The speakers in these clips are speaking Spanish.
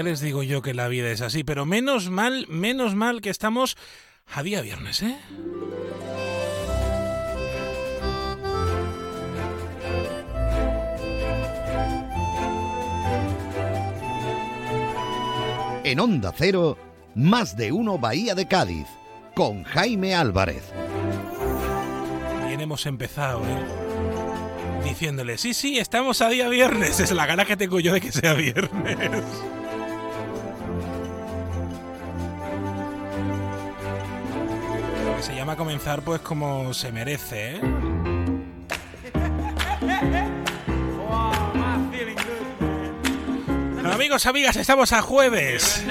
ya les digo yo que la vida es así, pero menos mal, menos mal que estamos a día viernes, ¿eh? En Onda Cero, más de uno Bahía de Cádiz, con Jaime Álvarez. Bien hemos empezado, ¿eh? Diciéndole, sí, sí, estamos a día viernes. Es la gana que tengo yo de que sea viernes. Se llama comenzar pues como se merece, ¿eh? Bueno, amigos, amigas, estamos a jueves.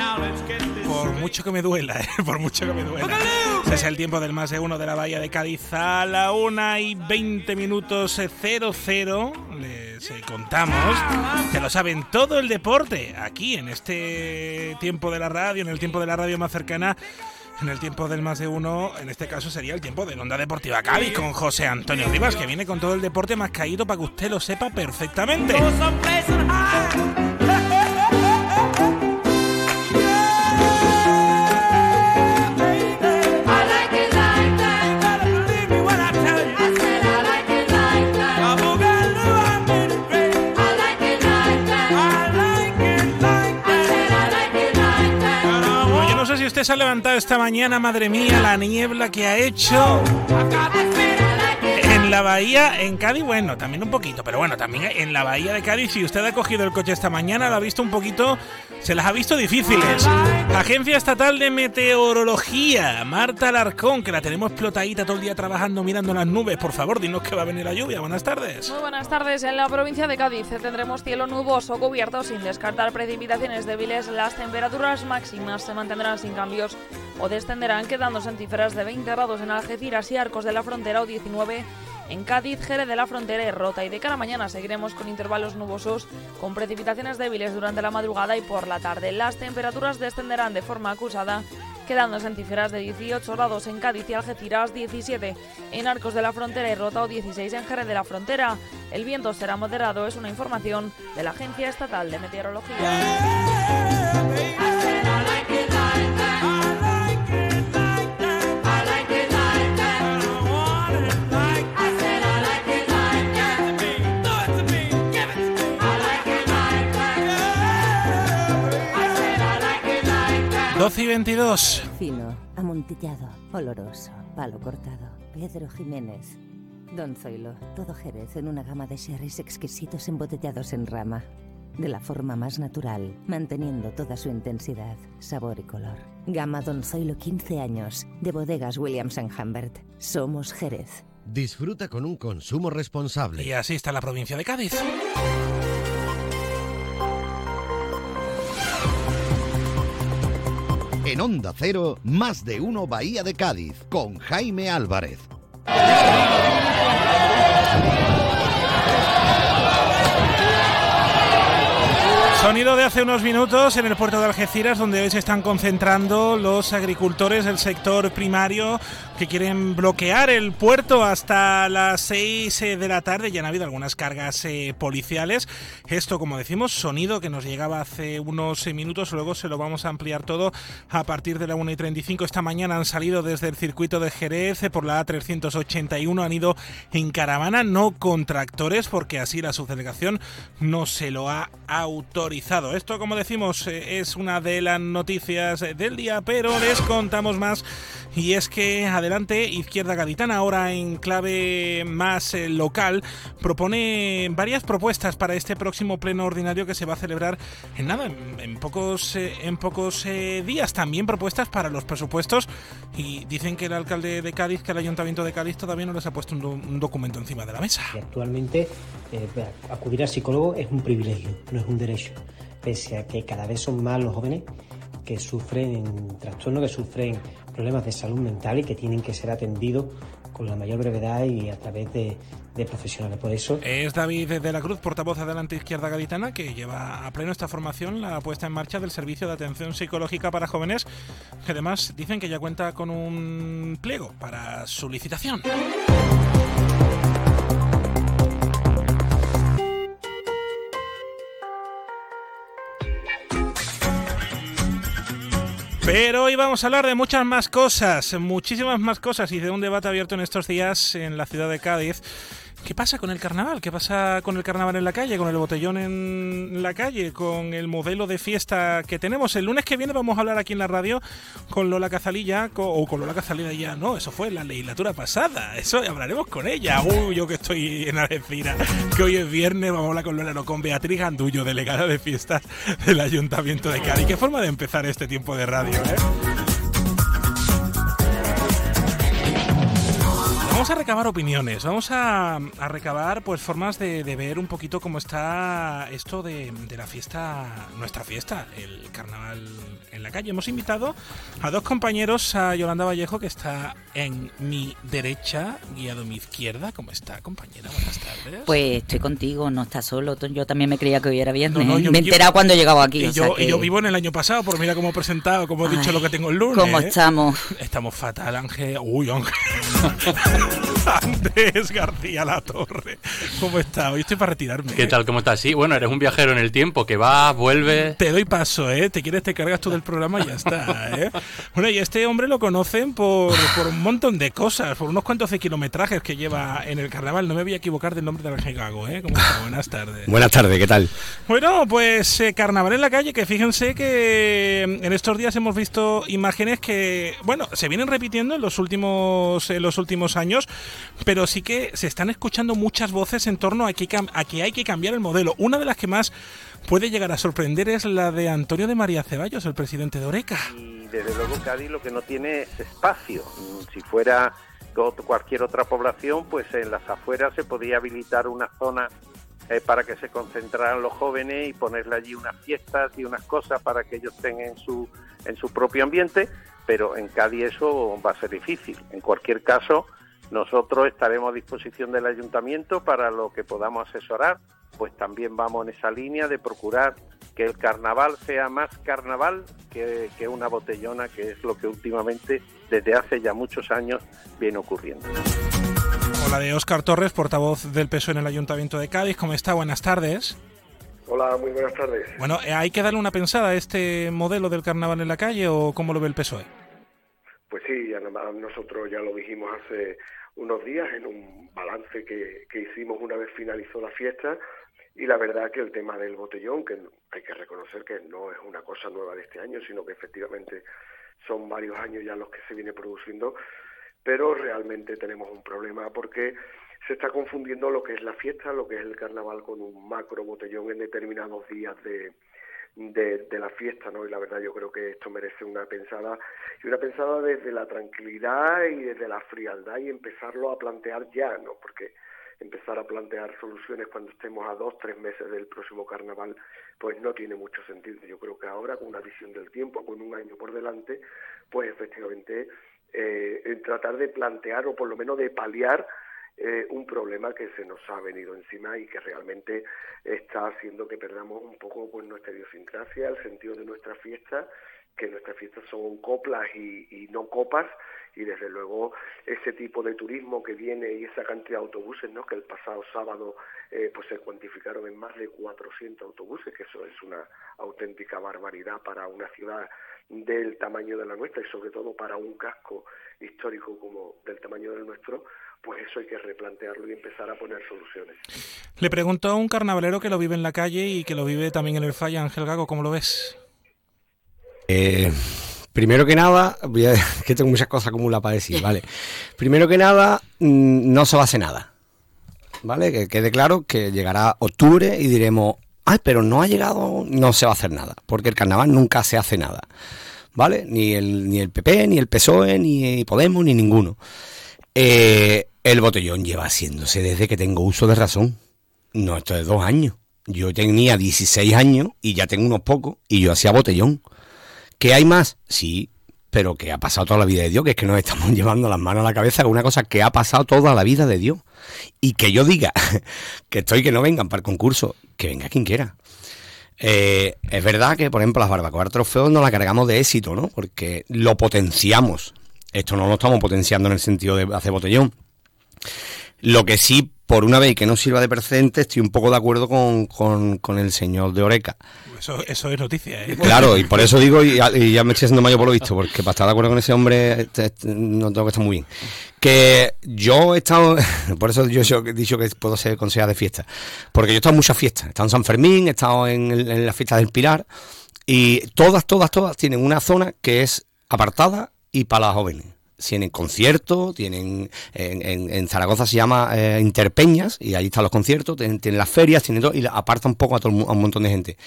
Por mucho que me duela, ¿eh? por mucho que me duela. Ese es el tiempo del más de uno de la Bahía de Cádiz a la 1 y 20 minutos 00. Les eh, contamos que lo saben todo el deporte aquí en este tiempo de la radio, en el tiempo de la radio más cercana. En el tiempo del más de uno, en este caso sería el tiempo de Onda Deportiva Cádiz con José Antonio Rivas, que viene con todo el deporte más caído para que usted lo sepa perfectamente. Yo no sé si usted se ha levantado esta mañana, madre mía, la niebla que ha hecho en la bahía, en Cádiz, bueno, también un poquito, pero bueno, también en la bahía de Cádiz, si usted ha cogido el coche esta mañana, lo ha visto un poquito, se las ha visto difíciles. Agencia Estatal de Meteorología, Marta Alarcón, que la tenemos explotadita todo el día trabajando mirando las nubes, por favor, dinos que va a venir la lluvia. Buenas tardes. Muy buenas tardes. En la provincia de Cádiz tendremos cielo nuboso cubierto sin descartar precipitaciones débiles. Las temperaturas máximas se mantendrán sin cambios o descenderán quedándose en cifras de 20 grados en Algeciras y Arcos de la Frontera o 19 en Cádiz, Jerez de la Frontera y Rota. Y de cara a mañana seguiremos con intervalos nubosos con precipitaciones débiles durante la madrugada y por la tarde. Las temperaturas descenderán de forma acusada quedándose en de 18 grados en Cádiz y Algeciras, 17 en Arcos de la Frontera y Rota o 16 en Jerez de la Frontera. El viento será moderado, es una información de la Agencia Estatal de Meteorología. 12 y 22. Fino, amontillado, oloroso, palo cortado. Pedro Jiménez. Don Zoilo, todo Jerez en una gama de sherries exquisitos embotellados en rama. De la forma más natural, manteniendo toda su intensidad, sabor y color. Gama Don Zoilo 15 años, de bodegas Williams ⁇ Humbert. Somos Jerez. Disfruta con un consumo responsable. Y así está la provincia de Cádiz. En Onda Cero, más de uno Bahía de Cádiz, con Jaime Álvarez. Sonido de hace unos minutos en el puerto de Algeciras, donde hoy se están concentrando los agricultores del sector primario que quieren bloquear el puerto hasta las 6 de la tarde. Ya han habido algunas cargas eh, policiales. Esto, como decimos, sonido que nos llegaba hace unos minutos. Luego se lo vamos a ampliar todo a partir de la 1 y 35. Esta mañana han salido desde el circuito de Jerez por la A381. Han ido en caravana, no con tractores, porque así la subdelegación no se lo ha autorizado. Esto, como decimos, eh, es una de las noticias del día, pero les contamos más. Y es que adelante, Izquierda Gaditana, ahora en clave más eh, local, propone varias propuestas para este próximo pleno ordinario que se va a celebrar en nada, en, en pocos, eh, pocos días. También propuestas para los presupuestos. Y dicen que el alcalde de Cádiz, que el ayuntamiento de Cádiz todavía no les ha puesto un, do un documento encima de la mesa. Actualmente eh, acudir al psicólogo es un privilegio, no es un derecho, pese a que cada vez son más los jóvenes que sufren trastornos, que sufren problemas de salud mental y que tienen que ser atendidos con la mayor brevedad y a través de, de profesionales. Por eso es David de la Cruz, portavoz de Adelante Izquierda Gaditana, que lleva a pleno esta formación, la puesta en marcha del servicio de atención psicológica para jóvenes, que además dicen que ya cuenta con un pliego para su licitación. Pero hoy vamos a hablar de muchas más cosas, muchísimas más cosas. Y de un debate abierto en estos días en la ciudad de Cádiz ¿Qué pasa con el carnaval? ¿Qué pasa con el carnaval en la calle, con el botellón en la calle, con el modelo de fiesta que tenemos? El lunes que viene vamos a hablar aquí en la radio con Lola Cazalilla, o con Lola Cazalilla ya, no, eso fue la legislatura pasada, eso hablaremos con ella. Uy, yo que estoy en Algeciras, que hoy es viernes, vamos a hablar con Lola, no, con Beatriz Gandullo, delegada de fiestas del Ayuntamiento de Cádiz. Qué forma de empezar este tiempo de radio, ¿eh? Vamos a recabar opiniones, vamos a, recabar pues formas de, ver un poquito cómo está esto de, la fiesta, nuestra fiesta, el carnaval en la calle. Hemos invitado a dos compañeros, a Yolanda Vallejo, que está en mi derecha, guiado a mi izquierda. ¿Cómo está, compañera? Buenas tardes. Pues estoy contigo, no está solo. Yo también me creía que hoy era viernes. me he enterado cuando he llegado aquí. Y, yo, vivo en el año pasado, por mira cómo he presentado, como he dicho lo que tengo el lunes. ¿Cómo estamos? Estamos fatal, Ángel. Uy, Ángel. Andrés García La Torre. ¿Cómo está? Hoy estoy para retirarme. ¿Qué tal? ¿Cómo estás? Sí, bueno, eres un viajero en el tiempo que va, vuelve. Te doy paso, ¿eh? Te quieres, te cargas tú del programa y ya está, ¿eh? Bueno, y este hombre lo conocen por, un montón de cosas, por unos cuantos de kilometrajes que lleva en el carnaval. No me voy a equivocar del nombre de Ángel Gago, ¿eh? ¿Cómo está? Buenas tardes. Buenas tardes, ¿qué tal? Bueno, pues eh, carnaval en la calle, que fíjense que en estos días hemos visto imágenes que, bueno, se vienen repitiendo en los últimos, en los últimos años pero sí que se están escuchando muchas voces en torno a que, a que hay que cambiar el modelo. Una de las que más puede llegar a sorprender es la de Antonio de María Ceballos, el presidente de Oreca. Y desde luego Cádiz lo que no tiene es espacio. Si fuera cualquier otra población, pues en las afueras se podía habilitar una zona eh, para que se concentraran los jóvenes y ponerle allí unas fiestas y unas cosas para que ellos tengan su, en su propio ambiente, pero en Cádiz eso va a ser difícil. En cualquier caso, nosotros estaremos a disposición del ayuntamiento para lo que podamos asesorar, pues también vamos en esa línea de procurar que el carnaval sea más carnaval que, una botellona, que es lo que últimamente, desde hace ya muchos años, viene ocurriendo. Hola de Óscar Torres, portavoz del PSOE en el Ayuntamiento de Cádiz. ¿Cómo está? Buenas tardes. Hola, muy buenas tardes. Bueno, eh, ¿hay que darle una pensada a este modelo del carnaval en la calle o cómo lo ve el PSOE? Pues sí, nosotros ya lo dijimos hace unos días en un balance que, hicimos una vez finalizó la fiesta y la verdad que el tema del botellón, que hay que reconocer que no es una cosa nueva de este año, sino que efectivamente son varios años ya los que se viene produciendo, pero realmente tenemos un problema porque se está confundiendo lo que es la fiesta, lo que es el carnaval con un macro botellón en determinados días de, de, la fiesta, ¿no? Y la verdad yo creo que esto merece una pensada, y una pensada desde la tranquilidad y desde la frialdad y empezarlo a plantear ya, ¿no? Porque empezar a plantear soluciones cuando estemos a dos, tres meses del próximo carnaval, pues no tiene mucho sentido. Yo creo que ahora, con una visión del tiempo, con un año por delante, pues efectivamente eh, tratar de plantear o por lo menos de paliar eh, un problema que se nos ha venido encima y que realmente está haciendo que perdamos un poco pues, nuestra idiosincrasia, el sentido de nuestra fiesta, que nuestras fiestas son coplas y, no copas, y desde luego ese tipo de turismo que viene y esa cantidad de autobuses, ¿no? que el pasado sábado eh, pues se cuantificaron en más de 400 autobuses, que eso es una auténtica barbaridad para una ciudad del tamaño de la nuestra y sobre todo para un casco histórico como del tamaño del nuestro, pues eso hay que replantearlo y empezar a poner soluciones. Le pregunto a un carnavalero que lo vive en la calle y que lo vive también en el Falla, Ángel Gago, ¿cómo lo ves? Eh, primero que nada, voy a, que tengo muchas cosas acumuladas para decir, ¿vale? Primero que nada, mm, no se va a hacer nada, ¿vale? Que quede claro que llegará octubre y diremos, ay, pero no ha llegado, no se va a hacer nada, porque el carnaval nunca se hace nada, ¿vale? Ni el, ni el PP, ni el PSOE, ni Podemos, ni ninguno. Eh, el botellón lleva haciéndose desde que tengo uso de razón. No, esto es dos años. Yo tenía 16 años y ya tengo unos pocos y yo hacía botellón. ¿Qué hay más? Sí, pero que ha pasado toda la vida de Dios, que es que nos estamos llevando las manos a la cabeza con una cosa que ha pasado toda la vida de Dios. Y que yo diga que estoy que no vengan para el concurso, que venga quien quiera. Eh, es verdad que, por ejemplo, las barbacoas trofeos no la cargamos de éxito, ¿no? Porque lo potenciamos. Esto no lo estamos potenciando en el sentido de hacer botellón. Lo que sí, por una vez que no sirva de precedente, estoy un poco de acuerdo con, con, con el señor de Oreca. Eso, eso es noticia, ¿eh? Claro, y por eso digo, y, y ya me estoy haciendo mayor por lo visto, porque para estar de acuerdo con ese hombre este, este, no tengo que estar muy bien. Que yo he estado, por eso yo, yo he dicho que puedo ser consejera de fiesta, porque yo he estado en muchas fiestas, he estado en San Fermín, he estado en, el- en la fiesta del Pilar, y todas, todas, todas tienen una zona que es apartada y para las jóvenes. Tienen conciertos, tienen en, en- en Zaragoza se llama eh, Interpeñas y ahí están los conciertos, tienen, tienen las ferias, tienen todo y aparta un poco a, todo a un montón de gente.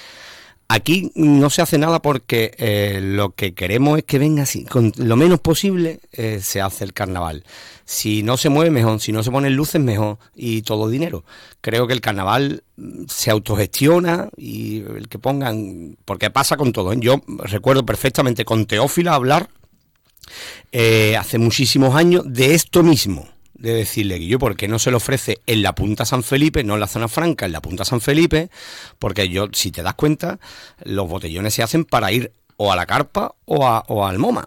Aquí no se hace nada porque eh, lo que queremos es que venga así, con lo menos posible eh, se hace el carnaval. Si no se mueve mejor, si no se ponen luces mejor y todo dinero. Creo que el carnaval mm, se autogestiona y el que pongan, porque pasa con todo. Yo recuerdo perfectamente con Teófila hablar eh, hace muchísimos años de esto mismo. De decirle que yo, ¿por qué no se le ofrece en la Punta San Felipe, no en la zona franca, en la Punta San Felipe? Porque yo, si te das cuenta, los botellones se hacen para ir o a la carpa o, a, o al MoMA.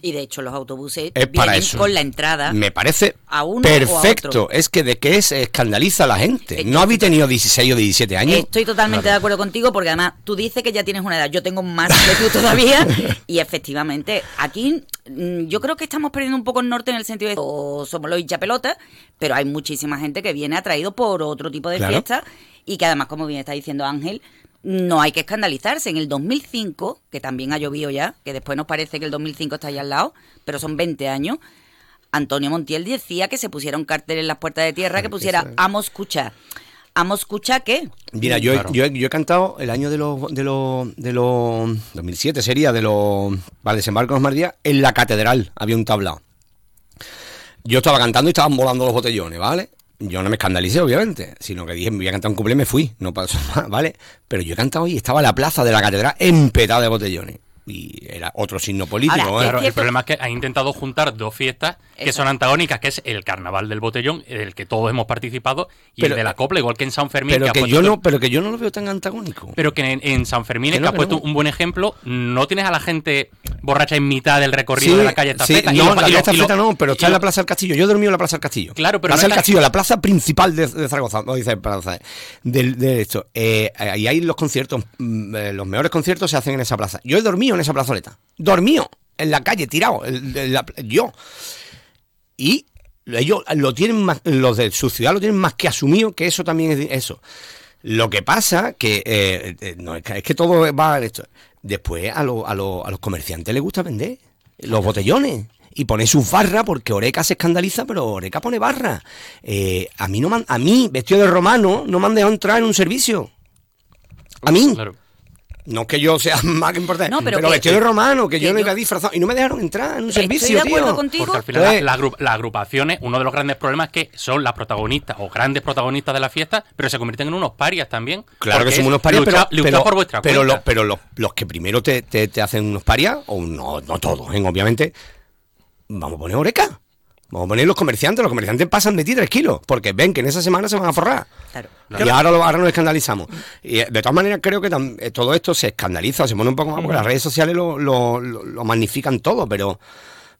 Y de hecho los autobuses Es para vienen eso. con la entrada. Me parece a uno o a perfecto. otro. Es que de qué se escandaliza a la gente. No habéis tenido 16 o 17 años. Estoy totalmente de acuerdo contigo porque además tú dices que ya tienes una edad, yo tengo más que tú todavía y efectivamente aquí mm, yo creo que estamos perdiendo un poco el norte en el sentido de o somos los hinchapelotas, pero hay muchísima gente que viene atraído por otro tipo de Claro. fiesta y que además, como bien está diciendo Ángel, no hay que escandalizarse. En el 2005, que también ha llovido ya, que después nos parece que el 2005 está ahí al lado, pero son 20 años, Antonio Montiel decía que se pusiera un cartel en las puertas de tierra que pusiera Amo escuchar. ¿Amo escuchar qué? Mira, yo, yo, yo he cantado el año de los de los de los 2007 sería de los para el desembarco de los Mardías en la catedral había un tablao. Yo estaba cantando y estaban volando los botellones, ¿vale? Yo no me escandalicé, obviamente, sino que dije, me voy a cantar un cumple me fui, no pasó más, ¿vale? Pero yo he cantado y estaba la plaza de la catedral empetada de botellones. Y era otro signo político. ¿eh? Claro, el problema es que ha intentado juntar dos fiestas que son antagónicas, que es el Carnaval del Botellón, del que todos hemos participado, y Pero- el de la Copla, igual que en San Fermín. Pero ha que puesto yo no, pero que yo no lo veo tan antagónico. Pero que en, en San Fermín, Que que no, que puesto no. un buen ejemplo, no tienes a la gente borracha en mitad del recorrido Sí, de la calle sí, Estafeta. no, los- la calle Estafeta no, pero está en la Plaza del Castillo. Yo he dormido en la Plaza del Castillo. Claro, pero Plaza no del Castillo, la plaza principal de, de Zaragoza. No dice plaza, del- de, esto. Eh, ahí hay los conciertos, mm, eh, los mejores conciertos se hacen en esa plaza. Yo he dormido en esa plazoleta. Dormido en la calle, tirado. la- yo. Y ellos lo tienen más, los de su ciudad lo tienen más que asumido que eso también es eso. Lo que pasa que eh, eh, no, es que es que todo va en esto. Después a, lo- a, lo- a los comerciantes les gusta vender los botellones y pone sus barras porque Oreca se escandaliza, pero Oreca pone barra. Eh, a mí no man- a mí vestido de romano no me han dejado entrar en un servicio. A mí. No es que yo sea más que importante, No, pero pero, que- vestido de romano, que, que yo no iba disfrazado y no me dejaron entrar en un Estoy servicio, de acuerdo tío. contigo. Porque al final Entonces- la- la agru- las agrupaciones, uno de los grandes problemas es que son las protagonistas o grandes protagonistas de la fiesta, pero se convierten en unos parias también. Claro que somos unos parias, pero, pero, por vuestra pero, cuenta. lo- pero los, los que primero te, te- te hacen unos parias, o no, no todos, ¿eh? obviamente, vamos a poner oreca. Vamos a poner los comerciantes. Los comerciantes pasan de ti tres kilos, porque ven que en esa semana se van a forrar. Y ahora, lo- ahora nos escandalizamos. Y eh, de todas maneras, creo que tam- eh, todo esto se escandaliza, se pone un poco más, porque las redes sociales lo, lo- lo- lo magnifican todo, pero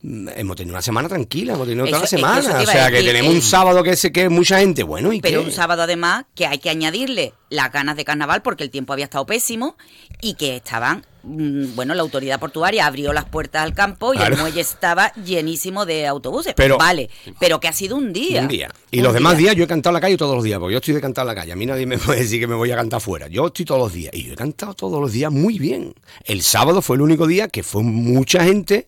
hemos tenido una semana tranquila, hemos tenido toda la semana. O sea, que tenemos eh, un sábado que sé que es mucha gente. Bueno, ¿y Pero qué? un sábado además que hay que añadirle las ganas de carnaval porque el tiempo había estado pésimo y que estaban, mm, bueno, la autoridad portuaria abrió las puertas al campo y Claro. el muelle estaba llenísimo de autobuses. Pero- vale, pero que ha sido un día. Un día. Y Un los demás día. días yo he cantado en la calle todos los días, porque yo estoy de cantar en la calle. A mí nadie me puede decir que me voy a cantar fuera. Yo estoy todos los días. Y yo he cantado todos los días muy bien. El sábado fue el único día que fue mucha gente,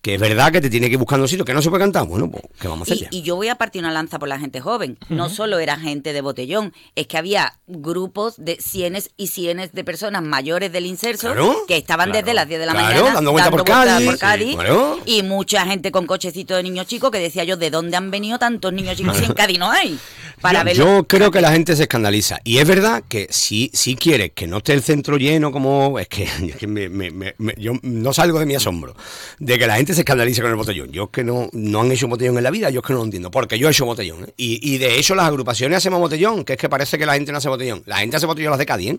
que es verdad que te tiene que ir buscando sitios que no se puede cantar. Bueno, pues, ¿qué vamos a hacer Y, ya? y yo voy a partir una lanza por la gente joven. No solo era gente de botellón, es que había grupos de cienes y cienes de personas mayores del inserso Claro, que estaban claro, desde las 10 de la claro, mañana dando vuelta por Cádiz, sí, Cádiz, claro. y mucha gente con cochecito de niños chicos que decía yo, ¿de dónde han venido tantos niños chicos si en Cádiz no hay? Para yo, verlo. yo creo que la gente se escandaliza. Y es verdad que si, si quieres que no esté el centro lleno como... Es que, es que me- me- me- me- yo no salgo de mi asombro de que la gente se escandalice con el botellón. Yo es que no, no han hecho botellón en la vida, yo es que no lo entiendo. Porque yo he hecho botellón. ¿eh? Y, y de hecho las agrupaciones hacemos botellón, que es que parece que la gente no hace botellón. La gente hace botellón las de Cádiz, ¿eh?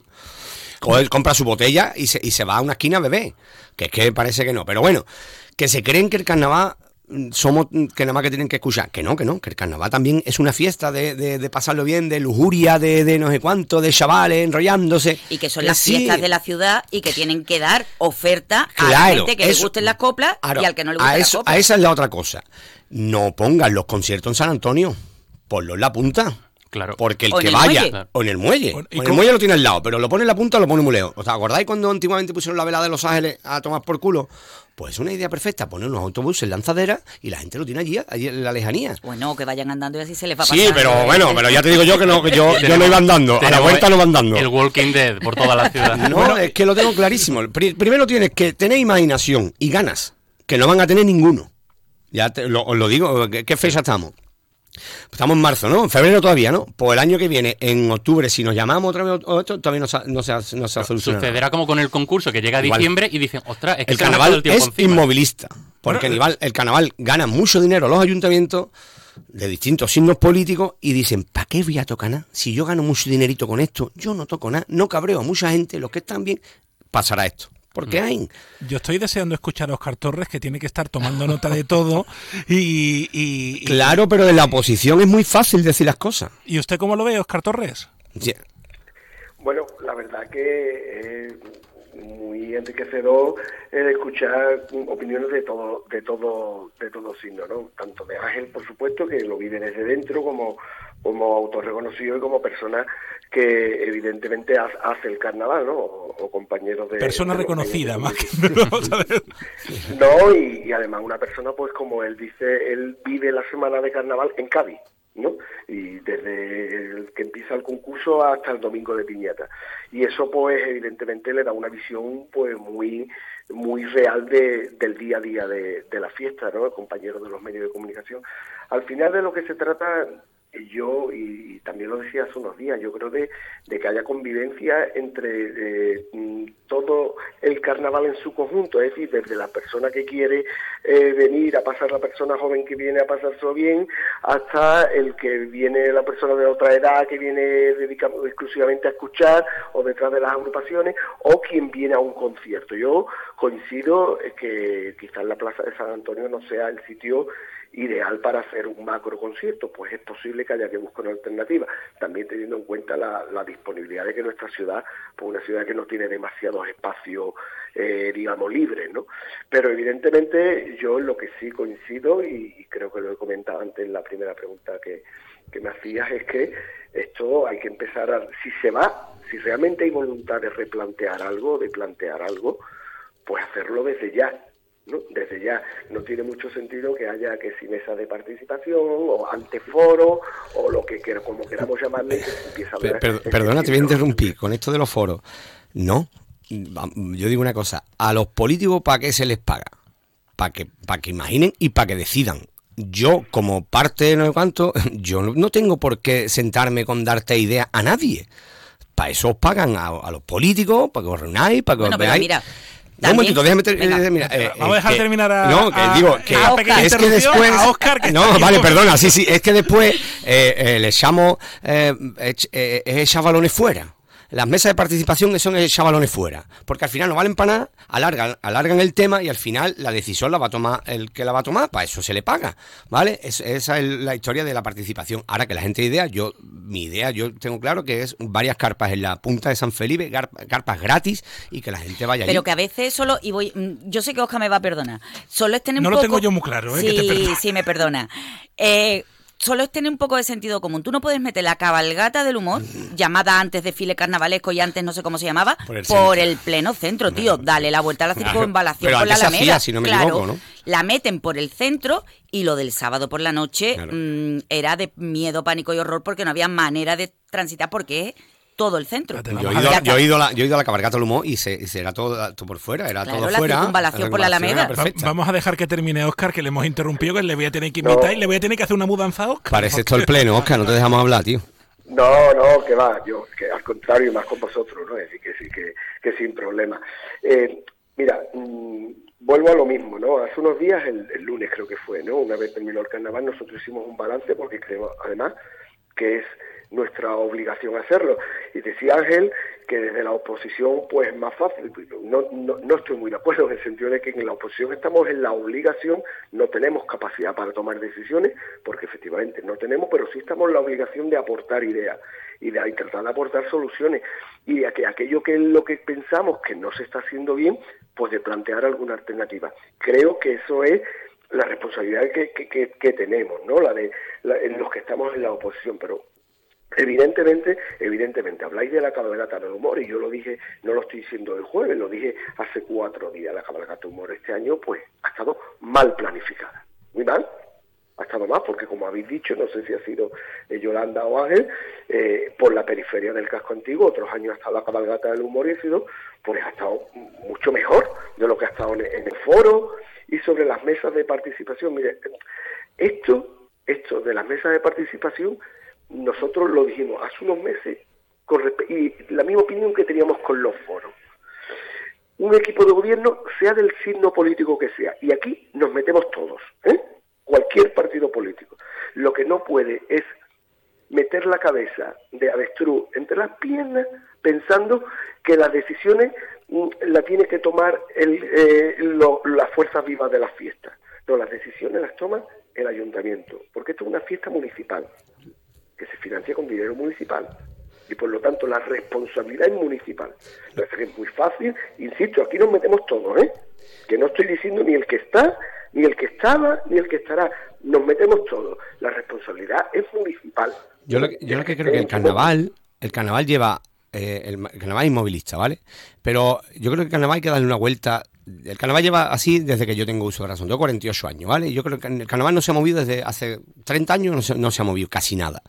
Coge- compra su botella y se, y se va a una esquina a beber. Que es que parece que no. Pero bueno, que se creen que el carnaval somos que nada más que tienen que escuchar. Que no, que no, que el carnaval también es una fiesta de, de- de pasarlo bien, de lujuria, de, de no sé cuánto, de chavales enrollándose. Y que son Que las sí. fiestas de la ciudad y que tienen que dar oferta a la Claro, gente que le eso- gusten las coplas Claro, y al que no le a, gusten las eso- coplas. a esa es la otra cosa. No pongan los conciertos en San Antonio. Ponlo en la punta. Claro. Porque el O que el vaya, muelle. o en el muelle, O- o ¿y en el muelle lo tiene al lado, pero lo pone en la punta o lo pone muy lejos. ¿Os acordáis cuando antiguamente pusieron la vela de Los Ángeles a tomar por culo? Pues es una idea perfecta, poner unos autobuses lanzaderas y la gente lo tiene allí, allí en la lejanía. Bueno, que vayan andando y así se les va pasando. Sí, pero bueno, pero ya te digo yo que no, que yo, yo no iba andando, a la vuelta no va andando. El Walking Dead por toda la ciudad. No, es que lo tengo clarísimo. Pri- primero tienes que tener imaginación y ganas, que no van a tener ninguno. Ya te- lo, os lo digo, ¿qué, qué fecha estamos? Estamos en marzo, ¿no? En febrero todavía, ¿no? Pues el año que viene, en octubre, si nos llamamos otra vez o esto, todavía no se, ha- no se, ha- no se ha solucionado. Sucederá como con el concurso, que llega a Igual. diciembre y dicen, ostras, es que El carnaval el tiempo es encima". inmovilista. Porque Aníbal- el carnaval gana mucho dinero los ayuntamientos de distintos signos políticos y dicen, ¿para qué voy a tocar nada? Si yo gano mucho dinerito con esto, yo no toco nada, no cabreo a mucha gente, los que están bien, pasará esto. Porque hay. Yo estoy deseando escuchar a Oscar Torres, que tiene que estar tomando nota de todo. Y, y- y- Claro, pero en la oposición es muy fácil decir las cosas. ¿Y usted cómo lo ve, Oscar Torres? Bueno, la verdad que es muy enriquecedor eh, escuchar opiniones de todo, de todo, de todo signo, ¿no? Tanto de Ángel, por supuesto, que lo vive desde dentro, como, como autorreconocido y como persona que evidentemente ha- hace el carnaval, ¿no? O, o compañeros de Persona de reconocida, más que no, y, y además una persona, pues como él dice, él vive la semana de carnaval en Cádiz, ¿no? Y desde el que empieza el concurso hasta el domingo de piñata. Y eso, pues, evidentemente le da una visión, pues, muy muy real de, del día a día de, de la fiesta, ¿no? Compañeros de los medios de comunicación. Al final de lo que se trata, yo, y, también lo decía hace unos días, yo creo de, de que haya convivencia entre eh, mm, todo el carnaval en su conjunto, es decir, desde la persona que quiere eh, venir a pasar, la persona joven que viene a pasárselo bien, hasta el que viene la persona de otra edad que viene dedicado exclusivamente a escuchar o detrás de las agrupaciones, o quien viene a un concierto. Yo coincido eh, que quizás la Plaza de San Antonio no sea el sitio ideal para hacer un macro concierto, pues es posible que haya que buscar una alternativa, también teniendo en cuenta la, disponibilidad de que nuestra ciudad, pues una ciudad que no tiene demasiados espacios, eh, digamos, libres, ¿no? Pero evidentemente yo lo que sí coincido, y, y creo que lo he comentado antes en la primera pregunta que, que me hacías, es que esto hay que empezar a, si se va, si realmente hay voluntad de replantear algo, de plantear algo, pues hacerlo desde ya, ¿no? Desde ya. No tiene mucho sentido que haya que si mesa de participación o anteforo o lo que quiera, como queramos llamarle, empieza a Per- ver. per- perdona, te voy a interrumpir con esto de los foros. No, yo digo una cosa, a los políticos ¿para qué se les paga? Para que, para que imaginen y para que decidan. Yo, como parte de no sé cuánto, yo no, tengo por qué sentarme con darte ideas a nadie. Para eso os pagan a, a los políticos, para que os reunáis, para que Bueno, os pero veáis. mira, No, un momentito, déjame ter- Venga. eh, mira, eh, Vamos a dejar que- terminar a- No, que a- digo que, a Oscar. es que después. a Oscar, que no, vale, perdona, sí, sí, es que después eh, eh, le echamos. Eh, ech- eh, es echar balones fuera. Las mesas de participación son echar balones fuera. Porque al final no valen para nada, alargan, alargan el tema y al final la decisión la va a tomar el que la va a tomar, para eso se le paga. ¿Vale? Es- esa es la historia de la participación. Ahora que la gente idea, yo, mi idea, yo tengo claro que es varias carpas en la punta de San Felipe, carpas gratis y que la gente vaya allí. Pero que a veces solo, y voy, mm, yo sé que Oscar me va a perdonar, solo es tener No un lo tengo yo muy claro, ¿eh? Sí, que te sí, me perdona. Eh, solo es tener un poco de sentido común. Tú no puedes meter la cabalgata del humor, llamada antes desfile carnavalesco y antes no sé cómo se llamaba, Por el por centro. el pleno centro, tío. Dale la vuelta a la circunvalación por la Alameda. hacía, si no me claro, equivoco, ¿no? La meten por el centro y lo del sábado por la noche Claro. mm, era de miedo, pánico y horror porque no había manera de transitar porque es todo el centro. Yo he, ido, yo, he ido la, yo he ido a la cabalgata del humo y, se, y se era todo, todo por fuera, era Claro, todo la fuera. circunvalación por la Alameda. Va-. Vamos a dejar que termine Oscar, que le hemos interrumpido, que le voy a tener que invitar y le voy a tener que hacer una mudanza a Oscar. Parece esto el pleno, Oscar, no te dejamos hablar, tío. No, no, que va, yo, que al contrario, más con vosotros, ¿no? Es decir, que sí, que, que sin problema. Eh, mira, mm, vuelvo a lo mismo, ¿no? Hace unos días, el, el lunes creo que fue, ¿no? Una vez terminó el carnaval, nosotros hicimos un balance porque creo, además, que es nuestra obligación hacerlo. Y decía Ángel que desde la oposición pues es más fácil. No, no, no, estoy muy de acuerdo en el sentido de que en la oposición estamos en la obligación, no tenemos capacidad para tomar decisiones, porque efectivamente no tenemos, pero sí estamos en la obligación de aportar ideas y de tratar de aportar soluciones y de que aquello que es lo que pensamos que no se está haciendo bien, pues de plantear alguna alternativa. Creo que eso es la responsabilidad que, que, que, tenemos, ¿no? La de en los que estamos en la oposición, pero Evidentemente, evidentemente, habláis de la cabalgata del humor y yo lo dije, no lo estoy diciendo el jueves, lo dije hace cuatro días, la cabalgata del humor este año pues ha estado mal planificada, muy mal, ha estado mal porque como habéis dicho, no sé si ha sido eh, Yolanda o Ángel, eh, por la periferia del casco antiguo, otros años ha estado la cabalgata del humor y ha sido, pues ha estado mucho mejor de lo que ha estado en, en el foro y sobre las mesas de participación. Mire, esto, esto de las mesas de participación nosotros lo dijimos hace unos meses y la misma opinión que teníamos con los foros. Un equipo de gobierno, sea del signo político que sea, y aquí nos metemos todos, ¿eh? cualquier partido político. Lo que no puede es meter la cabeza de avestruz entre las piernas pensando que las decisiones mm, la tiene que tomar el, eh, las fuerzas vivas de las fiestas. No, las decisiones las toma el ayuntamiento, porque esto es una fiesta municipal que se financia con dinero municipal y por lo tanto la responsabilidad es municipal. Entonces es muy fácil, insisto, aquí nos metemos todos, ¿eh? que no estoy diciendo ni el que está, ni el que estaba, ni el que estará, nos metemos todos. La responsabilidad es municipal. Yo lo, yo lo que creo que el carnaval, el carnaval lleva eh, el, carnaval inmovilista, ¿vale? Pero yo creo que el carnaval hay que darle una vuelta. El carnaval lleva así desde que yo tengo uso de razón. Tengo 48 años, ¿vale? Yo creo que el carnaval no se ha movido desde hace 30 años, no se, no se ha movido casi nada,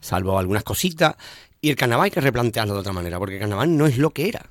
salvo algunas cositas. Y el carnaval hay que replantearlo de otra manera, porque el carnaval no es lo que era.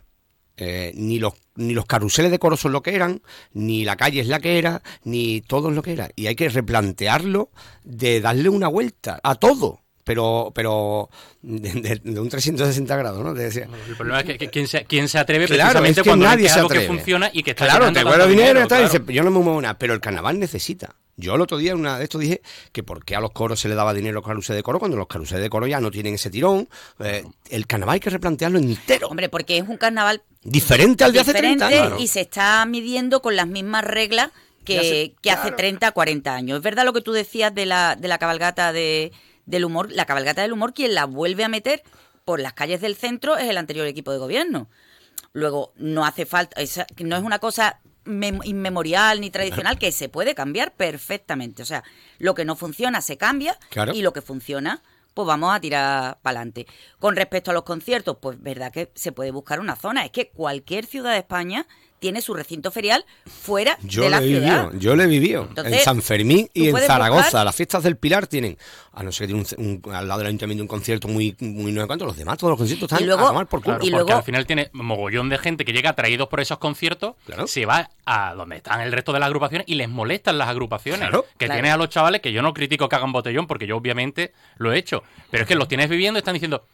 Eh, ni, los, ni los carruseles de coro son lo que eran, ni la calle es la que era, ni todo es lo que era. Y hay que replantearlo de darle una vuelta a todo pero pero de, un 360 grados, ¿no? el problema es que, ¿quién, se, quién se atreve precisamente cuando nadie algo que funciona y que está Claro, te dinero, dinero y tal, dice, yo no me muevo nada, pero el carnaval necesita. Yo el otro día, una de estos dije que por qué a los coros se le daba dinero a los caruses de coro cuando los caruses de coro ya no tienen ese tirón. Eh, el carnaval hay que replantearlo entero. Hombre, porque es un carnaval diferente al de hace 30 años. Y se está midiendo con las mismas reglas que, que hace 30, 40 años. Es verdad lo que tú decías de la, de la cabalgata de, del humor, la cabalgata del humor, quien la vuelve a meter por las calles del centro es el anterior equipo de gobierno. Luego, no hace falta, no es una cosa inmemorial ni tradicional que se puede cambiar perfectamente. O sea, lo que no funciona se cambia y lo que funciona pues vamos a tirar para adelante. Con respecto a los conciertos, pues verdad que se puede buscar una zona. Es que cualquier ciudad de España tiene su recinto ferial fuera de la ciudad. Yo lo he vivido en San Fermín y en Zaragoza. Las fiestas del Pilar tienen, a no ser que tiene un, al lado del ayuntamiento un concierto muy, muy no sé cuánto, los demás, todos los conciertos están a tomar por culo. y porque al final tiene mogollón de gente que llega atraídos por esos conciertos, se va a donde están el resto de las agrupaciones y les molestan las agrupaciones. que tiene a los chavales, que yo no critico que hagan botellón, porque yo obviamente lo he hecho, pero es que los tienes viviendo y están diciendo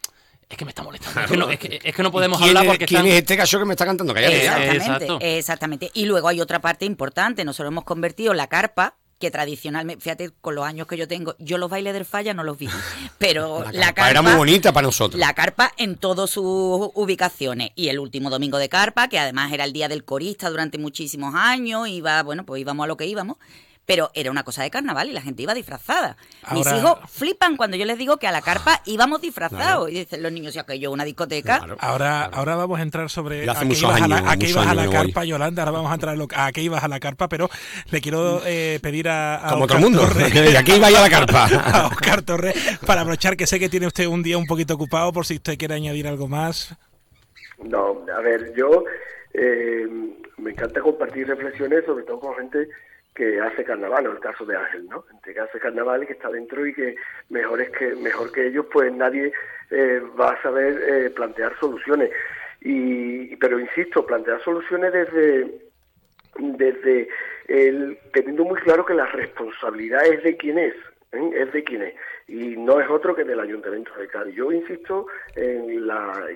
es que me está molestando. Es, que no, podemos hablar porque ¿Quién es este caso que me está cantando? exactamente, exactamente. Y luego hay otra parte importante. Nosotros hemos convertido la carpa que tradicionalmente, fíjate, con los años que yo tengo, yo los bailes del falla no los vi, pero la, carpa, era muy bonita para nosotros. La carpa en todas sus ubicaciones y el último domingo de carpa, que además era el día del corista durante muchísimos años, iba, bueno, pues íbamos a lo que íbamos pero era una cosa de carnaval y la gente iba disfrazada. Mis hijos flipan cuando yo les digo que a la carpa íbamos disfrazados. Y dicen los niños, ya que yo una discoteca. ahora, ahora vamos a entrar sobre a qué ibas a la, a qué ibas a la carpa, Yolanda. Ahora vamos a entrar a, qué ibas a la carpa, pero le quiero eh, pedir a, Como todo el mundo. ¿Y a qué iba a la carpa? a Oscar Torres, para aprovechar que sé que tiene usted un día un poquito ocupado, por si usted quiere añadir algo más. No, a ver, yo eh, me encanta compartir reflexiones, sobre todo con gente que hace carnaval, en el caso de Ángel, ¿no? Gente que hace carnaval y que está dentro y que mejor, es que, mejor que ellos, pues nadie eh, va a saber eh, plantear soluciones. Y, pero insisto, plantear soluciones desde, desde el, teniendo muy claro que la responsabilidad es de quién es, ¿eh? es de quién es y no es otro que del Ayuntamiento de Cádiz. Yo insisto en, la,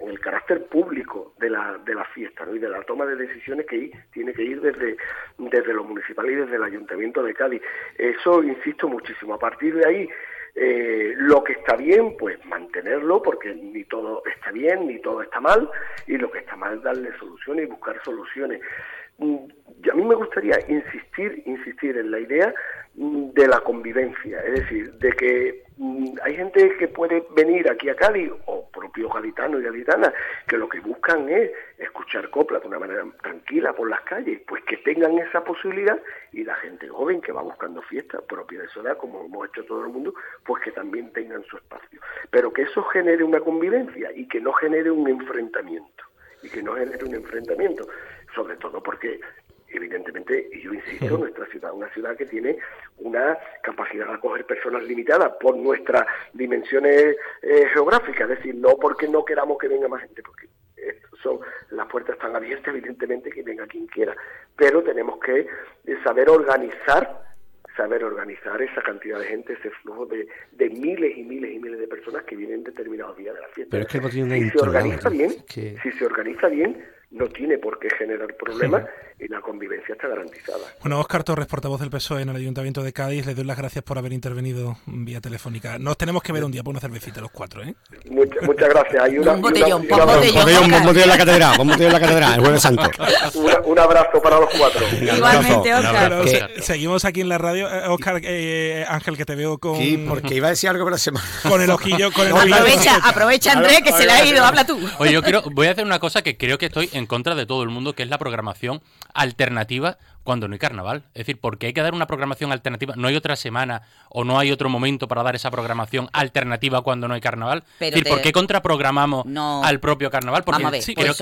en el carácter público de la, de la fiesta y de la toma de decisiones que tiene que ir desde, desde lo municipal y desde el Ayuntamiento de Cádiz. Eso insisto muchísimo. A partir de ahí, Eh, lo que está bien, pues mantenerlo, porque ni todo está bien, ni todo está mal, y lo que está mal, darle soluciones y buscar soluciones. A mí me gustaría insistir, insistir en la idea de la convivencia, es decir, de que mm, hay gente que puede venir aquí a Cádiz, o propios gaditanos y gaditanas, que lo que buscan es escuchar coplas de una manera tranquila por las calles, pues que tengan esa posibilidad y la gente joven que va buscando fiestas propia de su como hemos hecho todo el mundo, pues que también tengan su espacio. Pero que eso genere una convivencia y que no genere un enfrentamiento, y que no genere un enfrentamiento, sobre todo porque evidentemente, y yo insisto, nuestra ciudad es una ciudad que tiene una capacidad de acoger personas limitada por nuestras dimensiones eh, geográficas, es decir, no porque no queramos que venga más gente, porque son las puertas están abiertas, evidentemente, que venga quien quiera, pero tenemos que eh, saber organizar saber organizar esa cantidad de gente, ese flujo de, de, miles y miles y miles de personas que vienen determinados días de la fiesta. Pero es que si se organiza bien, si se organiza bien, no tiene por qué generar problemas y la convivencia está garantizada. Bueno, Óscar Torres, portavoz del PSOE en el Ayuntamiento de Cádiz, le doy las gracias por haber intervenido vía telefónica. Nos tenemos que ver un día por una cervecita los cuatro, ¿eh? Muchas, muchas gracias. Hay una, un botellón, una, un botellón, un botellón en la catedral, un botellón en la catedral, el jueves santo. un abrazo para los cuatro. Igualmente, Óscar. seguimos aquí en la radio. Óscar, eh, Ángel, que te veo con... Sí, porque iba a decir algo, pero se me... Con el ojillo... Con el aprovecha, aprovecha, Andrés, que se le ha ido. Habla tú. Oye, yo quiero, voy a hacer una cosa que creo que estoy en contra de todo el mundo, que es la programación alternativa cuando no hay carnaval. Es decir, porque hay que dar una programación alternativa. No hay otra semana o no hay otro momento para dar esa programación alternativa cuando no hay carnaval. es decir, ¿por qué contraprogramamos al propio carnaval? Porque creo,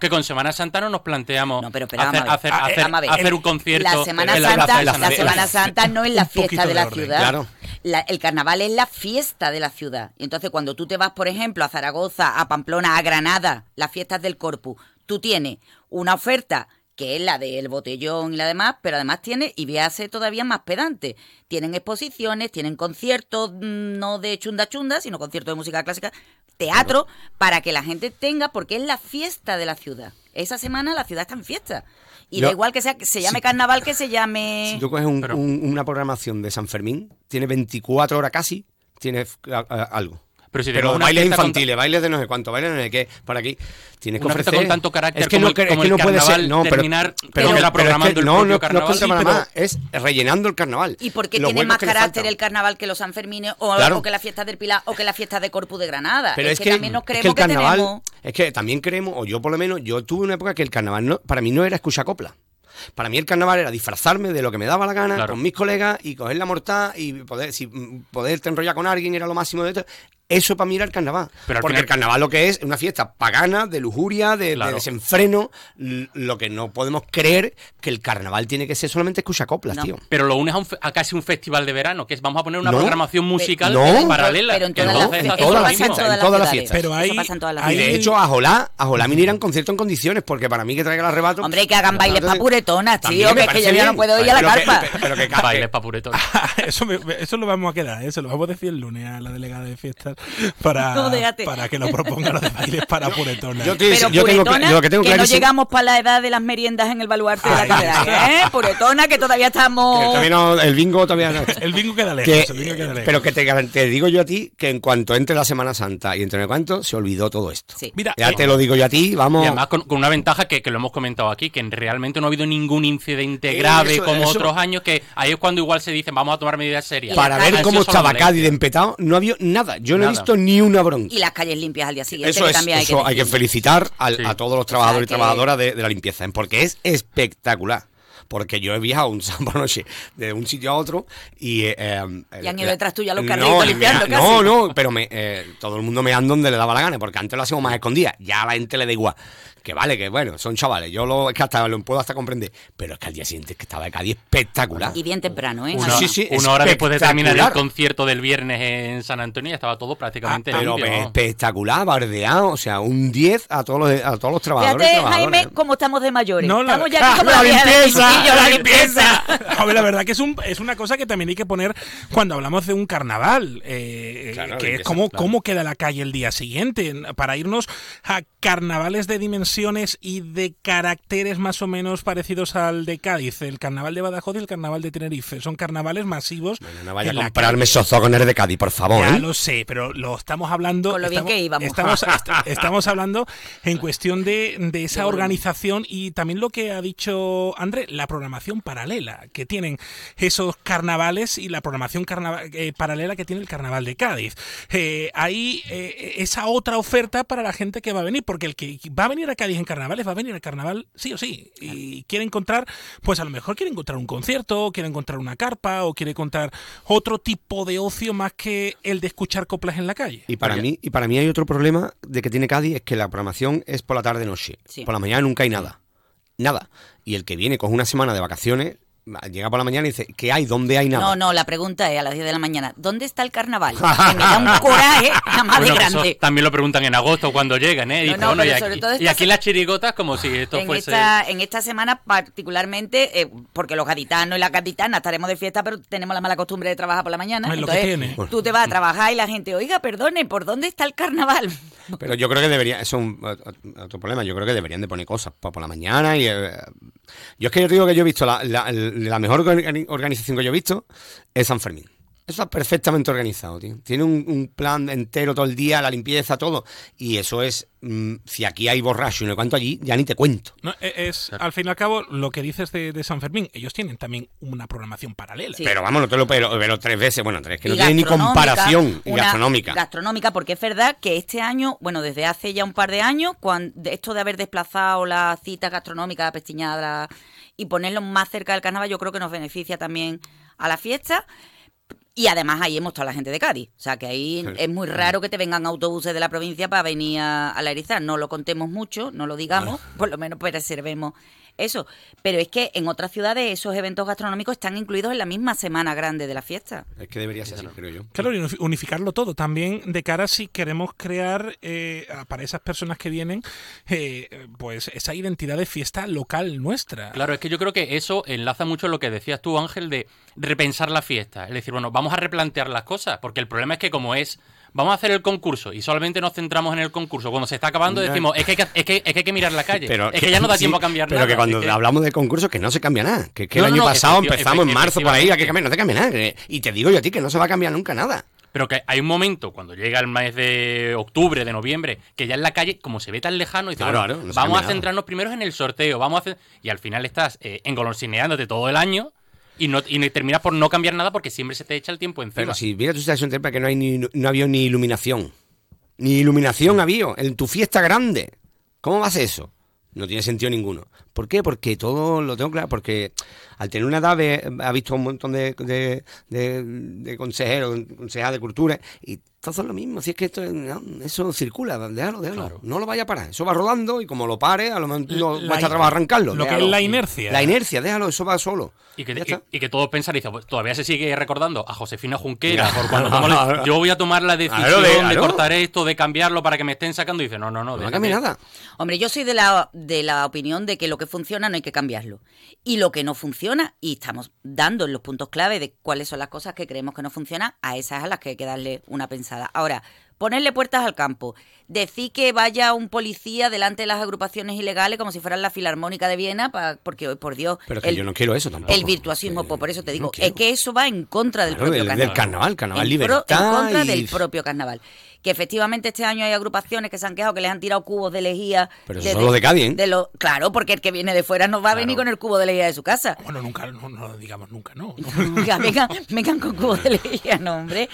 que, con, Semana Santa no nos planteamos hacer, un concierto. La Semana Santa, la, Semana Santa no es la fiesta de la ciudad. el carnaval es la fiesta de la ciudad. Y entonces cuando tú te vas, por ejemplo, a Zaragoza, a Pamplona, a Granada, las fiestas del Corpus, tú tienes una oferta que es la del botellón y la demás, pero además tiene, y véase todavía más pedante, tienen exposiciones, tienen conciertos, mm, no de chunda chunda, sino conciertos de música clásica, teatro, para que la gente tenga, porque es la fiesta de la ciudad. Esa semana la ciudad está en fiesta. Y da igual que sea que se llame carnaval que se llame... Si tú coges una programación de San Fermín, tiene 24 horas casi, tiene algo. Pero, si Pero bailes infantiles, bailes de no sé cuánto, bailes de no sé qué, para aquí. Tienes que ofrecer. con tanto carácter es que no, es que no puede ser. No, pero, terminar pero, pero, programando no, el no, carnaval. No, más, es rellenando el carnaval. ¿Y por qué tiene más carácter el carnaval que los Sanfermines o, o, que la fiesta del Pilar o que la fiesta de Corpus de Granada? Pero es, que, también nos creemos es que el carnaval, Es que también creemos, o yo por lo menos, yo tuve una época que el carnaval no, para mí no era escuchar copla. Para mí el carnaval era disfrazarme de lo que me daba la gana con mis colegas y coger la mortal y poder, si, poder enrollar con alguien era lo máximo de todo. Eso para mí era el carnaval. Porque el carnaval lo que es es una fiesta pagana, de lujuria, de, desenfreno. Lo que no podemos creer que el carnaval tiene que ser solamente escucha coplas, tío. Pero lo unes a, casi un festival de verano, que es vamos a poner una programación musical paralela. Pero en todas las fiestas. todas las fiestas. Pero hay, Y de hecho, a Jolá, a Jolá en concierto en condiciones, porque para mí que traiga el arrebato. Hombre, que hagan bailes pa' puretonas, tío, que, es que yo ya no puedo ir a la carpa. pero que bailes pa' puretonas. eso, eso lo vamos a quedar, eso lo vamos a decir el lunes a la delegada de para para, que lo proponga los de bailes para puretonas. Yo, Pero yo tengo, yo que, tengo que no llegamos para la edad de las meriendas en el baluarte de la catedral. ¿eh? Puretona, que todavía estamos... el bingo todavía no. el bingo queda lejos. el bingo queda lejos. Pero que te, digo yo a ti que en cuanto entre la Semana Santa y entre el cuanto, se olvidó todo esto. Sí. Mira, ya te lo digo yo a ti, vamos... Y además con, una ventaja que, que, lo hemos comentado aquí, que realmente no ha habido ningún incidente grave como otros años, que ahí es cuando igual se dicen vamos a tomar medidas serias. Para ver cómo estaba Cádiz de empetado, no había nada. Yo no he visto ni una bronca. Y las calles limpias al día siguiente. Eso, es, hay, que hay, que felicitar a todos los trabajadores y trabajadoras de, la limpieza, porque es espectacular porque yo he viajado un sábado noche de un sitio a otro y... Eh, em, y han ido detrás tuya los carritos limpiando casi. No, no, pero me, eh, todo el mundo me anda donde le daba la gana, porque antes lo hacíamos más escondida, ya a la gente le da igual que vale, que bueno, son chavales, yo lo, es que hasta lo puedo hasta comprender, pero es que al día siguiente es que estaba de Cádiz espectacular. Y bien temprano, ¿eh? Una, sí, sí, una hora después de terminar el concierto del viernes en San Antonio ya estaba todo prácticamente ah, pero espectacular, bardeado, o sea, un 10 a todos los, a todos los trabajadores. Fíjate, Jaime, cómo estamos de mayores. No, estamos ya aquí como la, limpieza. La limpieza. La verdad que es, un, es una cosa que también hay que poner cuando hablamos de un carnaval, eh, Claro, que es cómo, claro. cómo queda la calle el día siguiente, para irnos a carnavales de dimensiones y de caracteres más o menos parecidos al de Cádiz, el carnaval de Badajoz y el carnaval de Tenerife. Son carnavales masivos. No vaya a comprarme esos zogones de Cádiz, por favor. ya ¿eh? lo sé, pero lo estamos hablando. Con lo bien estamos, que íbamos. Estamos, est- estamos hablando en cuestión de, de esa organización y también lo que ha dicho André, la programación paralela que tienen esos carnavales y la programación carnava- eh, paralela que tiene el carnaval de Cádiz. Eh, hay eh, esa otra oferta para la gente que va a venir, porque el que va a venir a Cádiz en carnavales va a venir al carnaval sí o sí. Y quiere encontrar, pues a lo mejor quiere encontrar un concierto, quiere encontrar una carpa o quiere encontrar otro tipo de ocio más que el de escuchar coplas en la calle. Y para mí, y para mí hay otro problema de que tiene Cádiz, es que la programación es por la tarde noche. Sí. Por la mañana nunca hay nada. Nada. Y el que viene con una semana de vacaciones, llega por la mañana y dice, ¿qué hay? ¿Dónde hay nada? No, no, la pregunta es a las 10 de la mañana, ¿dónde está el carnaval? Que me da un coraje nada más Bueno, de grande. también lo preguntan en agosto cuando llegan, ¿eh? Y, No, dice, no, bueno, y pero aquí, y las chirigotas como si esto En fuese... esta, en esta semana particularmente, eh, porque los gaditanos y las gaditanas estaremos de fiesta, pero tenemos la mala costumbre de trabajar por la mañana. Es lo que tú te vas a trabajar y la gente, oiga, perdone, ¿por dónde está el carnaval? Pero yo creo que debería, eso es un, ot- otro problema, yo creo que deberían de poner cosas por, por la mañana y... eh, yo es que yo digo que yo he visto, la, la- la mejor organi- organización que yo he visto es San Fermín. Eso está perfectamente organizado, tío. Tiene un, un plan entero todo el día, la limpieza, todo. Y eso es, mm, si aquí hay borracho y no cuánto allí, ya ni te cuento. No, e- es, al fin y al cabo, lo que dices de, de San Fermín, ellos tienen también una programación paralela. Sí. Pero vamos, no te lo pero, pero tres veces, bueno, tres, que no tiene ni gastronómica, comparación y gastronómica. Gastronómica, porque es verdad que este año, bueno, desde hace ya un par de años, cuando esto de haber desplazado las citas gastronómicas pestiñadas y ponerlo más cerca del carnaval, yo creo que nos beneficia también a la fiesta. Y además ahí hemos estado la gente de Cádiz. O sea que ahí es muy raro que te vengan autobuses de la provincia para venir a, a la Erizar. No lo contemos mucho, no lo digamos, por lo menos preservemos eso. Pero es que en otras ciudades esos eventos gastronómicos están incluidos en la misma semana grande de la fiesta. Es que debería ser así, creo yo. Claro, y unifi- unificarlo todo. También de cara si queremos crear eh, para esas personas que vienen, eh, pues esa identidad de fiesta local nuestra. Claro, es que yo creo que eso enlaza mucho lo que decías tú, Ángel, de repensar la fiesta. Es decir, bueno, vamos a replantear las cosas, porque el problema es que como es, vamos a hacer el concurso y solamente nos centramos en el concurso. Cuando se está acabando decimos, es que hay que, es que, es que, hay que mirar la calle. Pero es que ya no da sí, tiempo a cambiar pero nada. que cuando hablamos de concursos que no se cambia nada. Que, que No, el año no, pasado empezamos en marzo por ahí, a que cambie, no te cambia nada. Y te digo yo a ti que no se va a cambiar nunca nada. Pero que hay un momento, cuando llega el mes de octubre, de noviembre, que ya en la calle, como se ve tan lejano, dice, Claro, bueno, claro, no se vamos a centrarnos primero en el sorteo, vamos a hacer... Y al final estás eh, engolosineándote todo el año y no y terminas por no cambiar nada porque siempre se te echa el tiempo encima. Pero si mira tu situación temprana que no hay ni no había ni iluminación. Ni iluminación había en tu fiesta grande. ¿Cómo vas eso? No tiene sentido ninguno. ¿Por qué? Porque todo lo tengo claro. Porque al tener una edad ha visto un montón de, de, de- de consejeros, consejeras de cultura, todo es lo mismo. Si es que esto, no, eso circula, déjalo, déjalo. No lo vaya a parar. Eso va rodando y como lo pare, a lo mejor no La- va a arrancarlo. lo que es la inercia. La inercia, déjalo, eso va solo. Y que, y, y que todos pensar, dice, pues, todavía se sigue recordando a Josefina Junquera, por cuando tomó yo voy a tomar la decisión Claro, de- claro. cortar esto, de cambiarlo para que me estén sacando, y dice, no, no, no. No cambia nada. Hombre, yo soy de la, de la opinión de que lo que funciona no hay que cambiarlo. Y lo que no funciona, y estamos dando en los puntos clave de cuáles son las cosas que creemos que no funcionan, a esas a las que hay que darle una pensada. Ahora, ponerle puertas al campo, decir que vaya un policía delante de las agrupaciones ilegales como si fueran la Filarmónica de Viena, porque, oh, por Dios, Pero que el, yo no quiero eso tampoco. el virtuosismo, pues por eso te digo, es que eso va en contra del Claro, propio del- del carnaval. carnaval, carnaval en, pro- libertad en contra y- del propio carnaval. Que efectivamente este año hay agrupaciones que se han quejado que les han tirado cubos de lejía. Pero eso son los de Cádiz, ¿eh? de lo- claro, porque el que viene de fuera no va a venir con el cubo de lejía de su casa. Bueno, nunca, no, no digamos nunca, no. Vengan, vengan con cubos de lejía, no, hombre.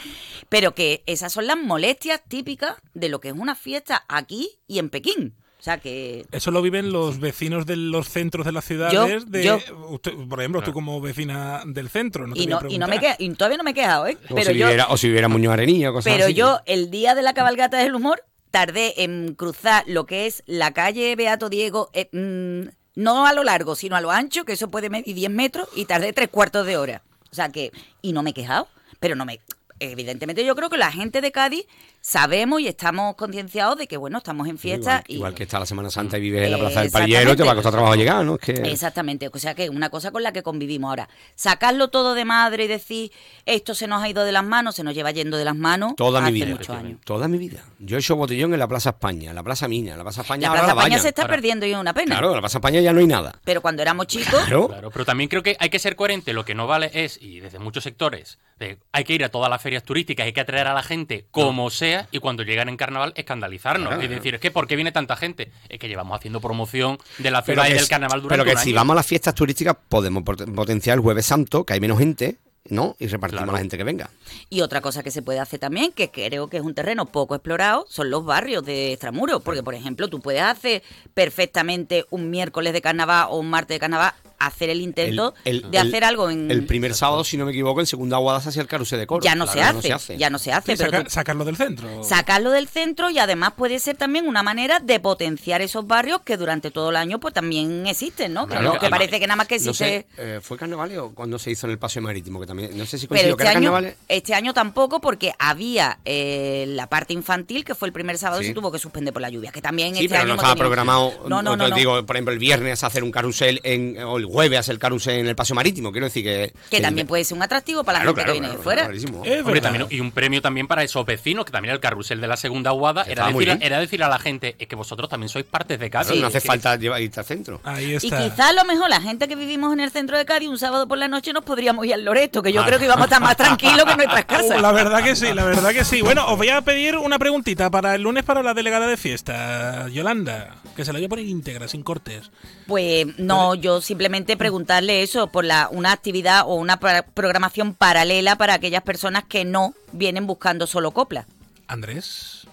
Pero que esas son las molestias típicas de lo que es una fiesta aquí y en Pekín. O sea que Eso lo viven los vecinos de los centros de las ciudades. Yo- de, yo. usted- por ejemplo, tú como vecina del centro. No te y voy a no, y no me queda- y todavía no me he quejado, ¿eh? O, Pero si yo, viviera, o si viviera Muñoz Arenilla o cosas Pero así. yo, el día de la cabalgata del humor, tardé en cruzar lo que es la calle Beato Diego, eh, mm, no a lo largo, sino a lo ancho, que eso puede medir 10 metros, y tardé tres cuartos de hora. O sea que, y no me he quejado, pero no me... Evidentemente yo creo que la gente de Cádiz sabemos y estamos concienciados de que, bueno, estamos en fiesta. Igual, y, igual que está la Semana Santa y vives en la Plaza del Pallero, te va a costar trabajo llegar, ¿no? Exactamente, o sea que es una cosa con la que convivimos ahora. Sacarlo todo de madre y decir, esto se nos ha ido de las manos, se nos lleva yendo de las manos toda hace mi vida, muchos años. Toda mi vida. Yo he hecho botellón en la Plaza España, en la Plaza Miña, en la Plaza España. La ahora Plaza la España se está Ahora- perdiendo y es una pena. Claro, en la Plaza España ya no hay nada. Pero cuando éramos chicos, Claro. Claro, pero también creo que hay que ser coherente. Lo que no vale es, y desde muchos sectores, de, hay que ir a todas las ferias turísticas, hay que atraer a la gente como sea, y cuando llegan en carnaval, escandalizarnos. Claro, y claro. decir, es que ¿por qué viene tanta gente? Es que llevamos haciendo promoción de la ciudad y del carnaval durante Pero que un si año. vamos a las fiestas turísticas podemos pot- potenciar el Jueves Santo, que hay menos gente, ¿no? Y repartimos Claro. a la gente que venga. Y otra cosa que se puede hacer también, que creo que es un terreno poco explorado, son los barrios de extramuros. Porque, por ejemplo, tú puedes hacer perfectamente un miércoles de carnaval o un martes de carnaval, hacer el intento El- el- de el- hacer algo en... El primer sábado, si no me equivoco, en segunda aguada se hacía el carrusel de coro. ya no, Claro, se hace, ya no se hace, Sí, pero saca- tú- sacarlo del centro. sacarlo del centro y además puede ser también una manera de potenciar esos barrios que durante todo el año pues también existen, ¿no? Que Claro, no- que, además, parece que nada más que No existe... sé, eh, ¿fue carnaval o cuando se hizo en el Paseo Marítimo? Que también, no sé si Pero coincidió que este era año, carnaval. este año tampoco, porque había eh, la parte infantil, que fue el primer sábado, Sí. se tuvo que suspender por la lluvia. Que también Sí, este pero año no estaba programado, No, no, no, no. digo, por ejemplo, el viernes hacer un carrusel en, o el jueves hacer el carusel en el Paseo Marítimo. Quiero decir que... Que también puede ser un atractivo para la Claro, gente claro, que viene claro, de fuera. clarísimo. Es Hombre, verdad. también, y un premio también para esos vecinos, que también el carrusel de la segunda aguada era decir, bien. era decir a la gente, es que vosotros también sois partes de Cádiz. No hace falta llevar irte al centro. Ahí Y está. quizás a lo mejor la gente que vivimos en el centro de Cádiz un sábado por la noche nos podríamos ir al Loreto, que yo Ah. creo que íbamos a estar más tranquilos que en nuestras casas. Uh, la verdad que sí, la verdad que sí. Bueno, os voy a pedir una preguntita para el lunes para la delegada de fiesta, Yolanda, que se la voy a poner íntegra, sin cortes. Pues no, yo simplemente preguntarle eso por la una actividad o una programación paralela para aquellas personas que no vienen buscando solo copla. Andrés.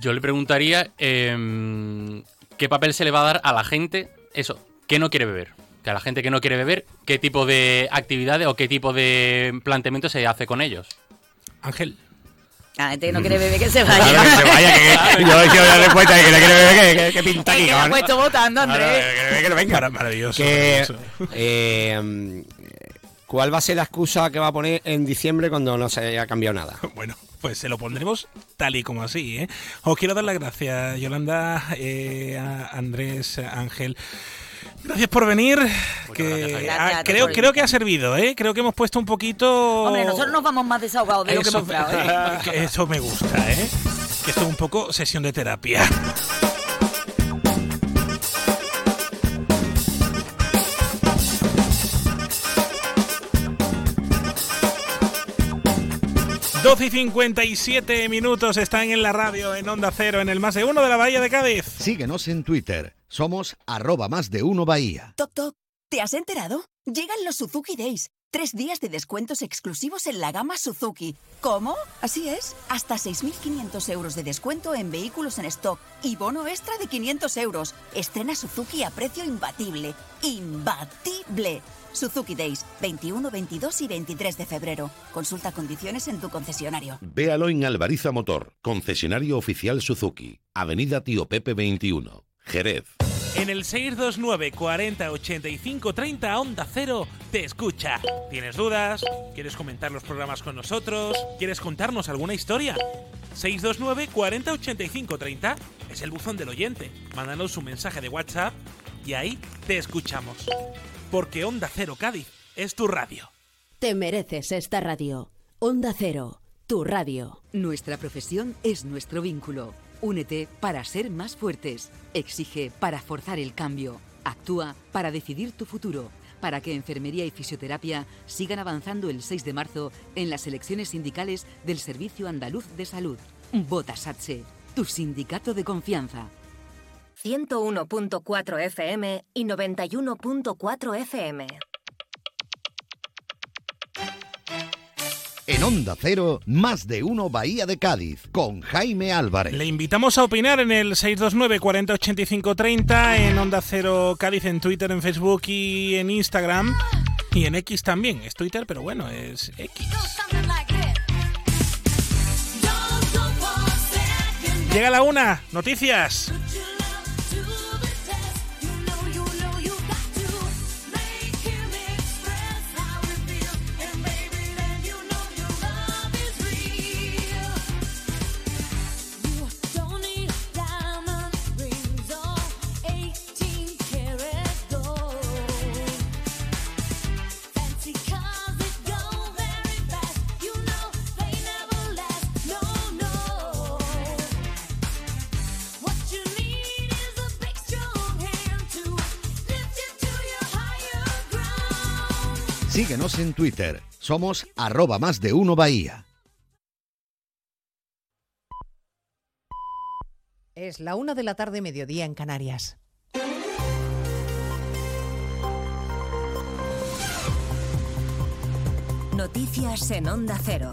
Yo le preguntaría em, qué papel se le va a dar a la gente, eso, que no quiere beber. Que a la gente que no quiere beber, qué tipo de actividades o qué tipo de planteamiento se hace con ellos. Ángel. La gente que no quiere beber que se vaya. Claro, que se vaya, que, que- yo he la respuesta de que la quiere beber, que, que, que pinta aquí, que ha puesto votando, Andrés. que que no venga. Mara- maravilloso, Que, maravilloso. eh, ¿Cuál va a ser la excusa que va a poner en diciembre cuando no se haya cambiado nada? Bueno, pues se lo pondremos tal y como así, ¿eh? Os quiero dar las gracias, Yolanda, eh, a Andrés, a Ángel. Gracias por venir. que gracias, Jaime. ha- Gracias a ti creo, creo que ha servido, ¿eh? Creo que hemos puesto un poquito. Hombre, nosotros nos vamos más desahogados de lo que Eso, hemos hablado, ¿eh? eso me gusta, ¿eh? Que esto es un poco sesión de terapia. Doce y 57 minutos están en la radio, en Onda Cero, en el más de uno de la Bahía de Cádiz. Síguenos en Twitter. Somos arroba más de uno Bahía. Toc Toc, ¿te has enterado? Llegan los Suzuki Days. Tres días de descuentos exclusivos en la gama Suzuki. ¿Cómo? Así es. Hasta 6.500 euros de descuento en vehículos en stock y bono extra de 500 euros. Estrena Suzuki a precio imbatible. ¡Imbatible! Suzuki Days, 21, 22 y 23 de febrero. Consulta condiciones en tu concesionario. Véalo en Alvariza Motor, concesionario oficial Suzuki, Avenida Tío Pepe 21, Jerez. En el 629 40 85 30 Onda Cero te escucha. ¿Tienes dudas? ¿Quieres comentar los programas con nosotros? ¿Quieres contarnos alguna historia? 629 40 85 30 es el buzón del oyente. Mándanos un mensaje de WhatsApp y ahí te escuchamos. Porque Onda Cero Cádiz es tu radio. Te mereces esta radio. Onda Cero, tu radio. Nuestra profesión es nuestro vínculo. Únete para ser más fuertes. Exige para forzar el cambio. Actúa para decidir tu futuro. Para que enfermería y fisioterapia sigan avanzando el 6 de marzo en las elecciones sindicales del Servicio Andaluz de Salud. Vota SATSE, tu sindicato de confianza. 101.4 FM y 91.4 FM. En Onda Cero, más de uno Bahía de Cádiz, con Jaime Álvarez. Le invitamos a opinar en el 629 40 85 30 en Onda Cero Cádiz, en Twitter, en Facebook y en Instagram. Y en X también. Es Twitter, pero bueno, es X. Llega la una, noticias. Síguenos en Twitter. Somos arroba más de uno Bahía. Es la una de la tarde, mediodía en Canarias. Noticias en Onda Cero.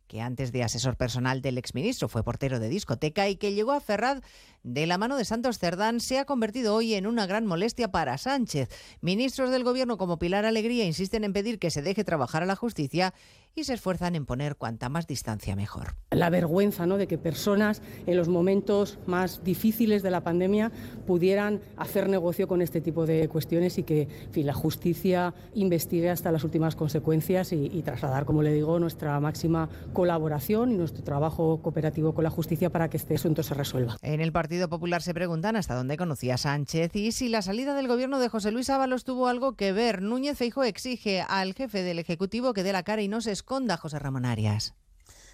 que antes de asesor personal del exministro fue portero de discoteca y que llegó a Ferraz de la mano de Santos Cerdán, se ha convertido hoy en una gran molestia para Sánchez. Ministros del gobierno como Pilar Alegría insisten en pedir que se deje trabajar a la justicia y se esfuerzan en poner cuanta más distancia mejor. La vergüenza ¿no? de que personas en los momentos más difíciles de la pandemia pudieran hacer negocio con este tipo de cuestiones y que en fin, la justicia investigue hasta las últimas consecuencias y, y trasladar, como le digo, nuestra máxima colaboración y nuestro trabajo cooperativo con la justicia para que este asunto se resuelva. En el Partido Popular se preguntan hasta dónde conocía Sánchez y si la salida del gobierno de José Luis Ábalos tuvo algo que ver. Núñez Feijóo exige al jefe del Ejecutivo que dé la cara y no se esconda, José Ramón Arias.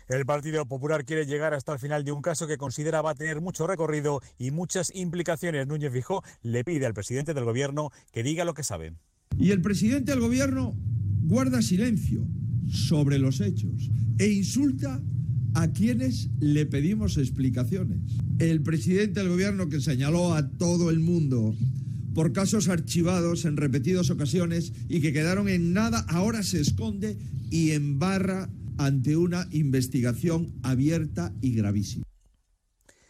El Partido Popular quiere llegar hasta el final de un caso que considera va a tener mucho recorrido y muchas implicaciones. Núñez Fijó le pide al presidente del gobierno que diga lo que sabe. Y el presidente del gobierno guarda silencio sobre los hechos e insulta a quienes le pedimos explicaciones. El presidente del gobierno que señaló a todo el mundo por casos archivados en repetidas ocasiones y que quedaron en nada, ahora se esconde y embarra ante una investigación abierta y gravísima.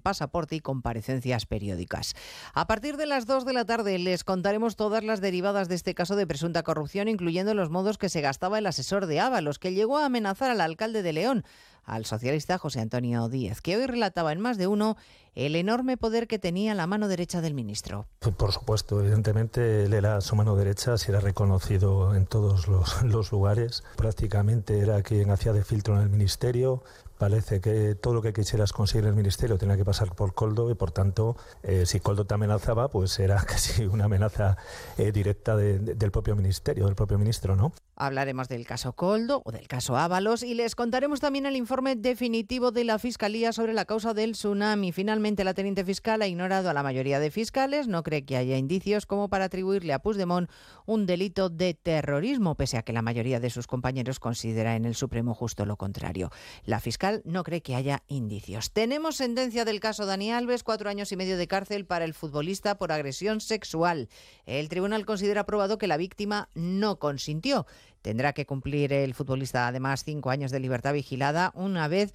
pasaporte y comparecencias periódicas. A partir de las 2 de la tarde les contaremos todas las derivadas de este caso de presunta corrupción, incluyendo los modos que se gastaba el asesor de Ábalos, que llegó a amenazar al alcalde de León al socialista José Antonio Díez, que hoy relataba en más de uno el enorme poder que tenía la mano derecha del ministro. Por supuesto, evidentemente él era su mano derecha, se era reconocido en todos los lugares, prácticamente era quien hacía de filtro en el ministerio, parece que todo lo que quisieras conseguir en el ministerio tenía que pasar por Coldo y por tanto eh, si Coldo te amenazaba pues era casi una amenaza eh, directa de, de, del propio ministerio, del propio ministro, ¿no? Hablaremos del caso Coldo o del caso Ábalos y les contaremos también el informe definitivo de la Fiscalía sobre la causa del tsunami. Finalmente la teniente fiscal ha ignorado a la mayoría de fiscales, no cree que haya indicios como para atribuirle a Puigdemont un delito de terrorismo, pese a que la mayoría de sus compañeros considera en el Supremo justo lo contrario. La fiscal no cree que haya indicios. Tenemos sentencia del caso Dani Alves, cuatro años y medio de cárcel para el futbolista por agresión sexual. El tribunal considera probado que la víctima no consintió. Tendrá que cumplir el futbolista además cinco años de libertad vigilada una vez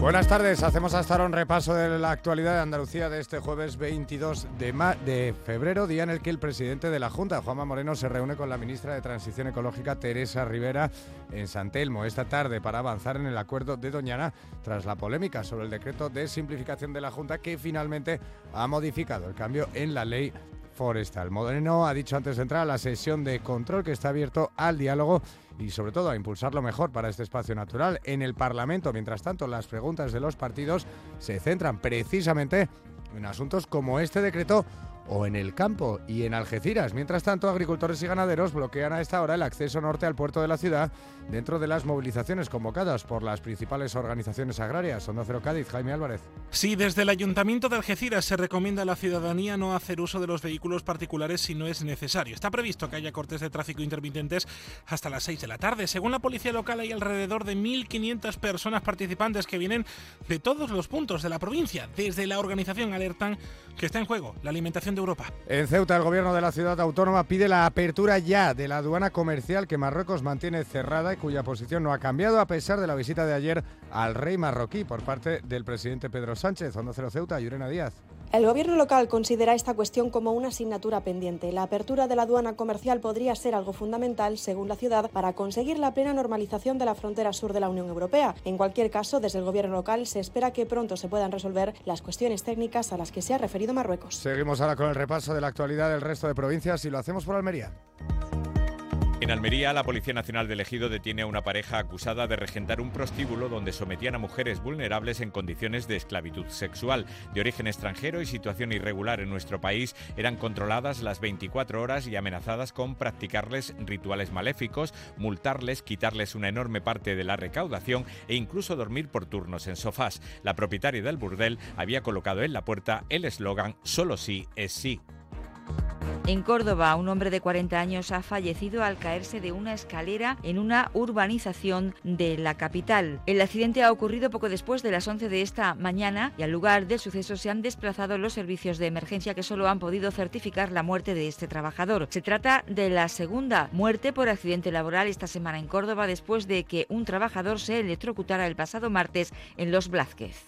Buenas tardes, hacemos hasta ahora un repaso de la actualidad de Andalucía de este jueves 22 de, febrero, día en el que el presidente de la Junta, Juanma Moreno, se reúne con la ministra de Transición Ecológica, Teresa Rivera, en San Telmo esta tarde para avanzar en el acuerdo de Doñana tras la polémica sobre el decreto de simplificación de la Junta que finalmente ha modificado el cambio en la ley forestal. Moreno ha dicho antes de entrar a la sesión de control que está abierto al diálogo y sobre todo a impulsarlo mejor para este espacio natural. En el Parlamento, mientras tanto, las preguntas de los partidos se centran precisamente en asuntos como este decreto o en el campo y en Algeciras. Mientras tanto, agricultores y ganaderos bloquean a esta hora el acceso norte al puerto de la ciudad dentro de las movilizaciones convocadas por las principales organizaciones agrarias. Onda Cero Cádiz, Jaime Álvarez. Sí, desde el Ayuntamiento de Algeciras se recomienda a la ciudadanía no hacer uso de los vehículos particulares si no es necesario. Está previsto que haya cortes de tráfico intermitentes hasta las 6 de la tarde. Según la policía local hay alrededor de 1.500 personas participantes que vienen de todos los puntos de la provincia. Desde la organización alertan que está en juego la alimentación de Europa. En Ceuta, el gobierno de la ciudad autónoma pide la apertura ya de la aduana comercial que Marruecos mantiene cerrada y cuya posición no ha cambiado a pesar de la visita de ayer al rey marroquí por parte del presidente Pedro Sánchez. Onda Cero Ceuta, Yurena Díaz. El gobierno local considera esta cuestión como una asignatura pendiente. La apertura de la aduana comercial podría ser algo fundamental, según la ciudad, para conseguir la plena normalización de la frontera sur de la Unión Europea. En cualquier caso, desde el gobierno local se espera que pronto se puedan resolver las cuestiones técnicas a las que se ha referido Marruecos. Seguimos ahora con el repaso de la actualidad del resto de provincias y lo hacemos por Almería. En Almería, la Policía Nacional del Ejido detiene a una pareja acusada de regentar un prostíbulo donde sometían a mujeres vulnerables en condiciones de esclavitud sexual. De origen extranjero y situación irregular en nuestro país, eran controladas las 24 horas y amenazadas con practicarles rituales maléficos, multarles, quitarles una enorme parte de la recaudación e incluso dormir por turnos en sofás. La propietaria del burdel había colocado en la puerta el eslogan Solo sí es sí. En Córdoba, un hombre de 40 años ha fallecido al caerse de una escalera en una urbanización de la capital. El accidente ha ocurrido poco después de las 11 de esta mañana y al lugar del suceso se han desplazado los servicios de emergencia que solo han podido certificar la muerte de este trabajador. Se trata de la segunda muerte por accidente laboral esta semana en Córdoba después de que un trabajador se electrocutara el pasado martes en Los Blázquez.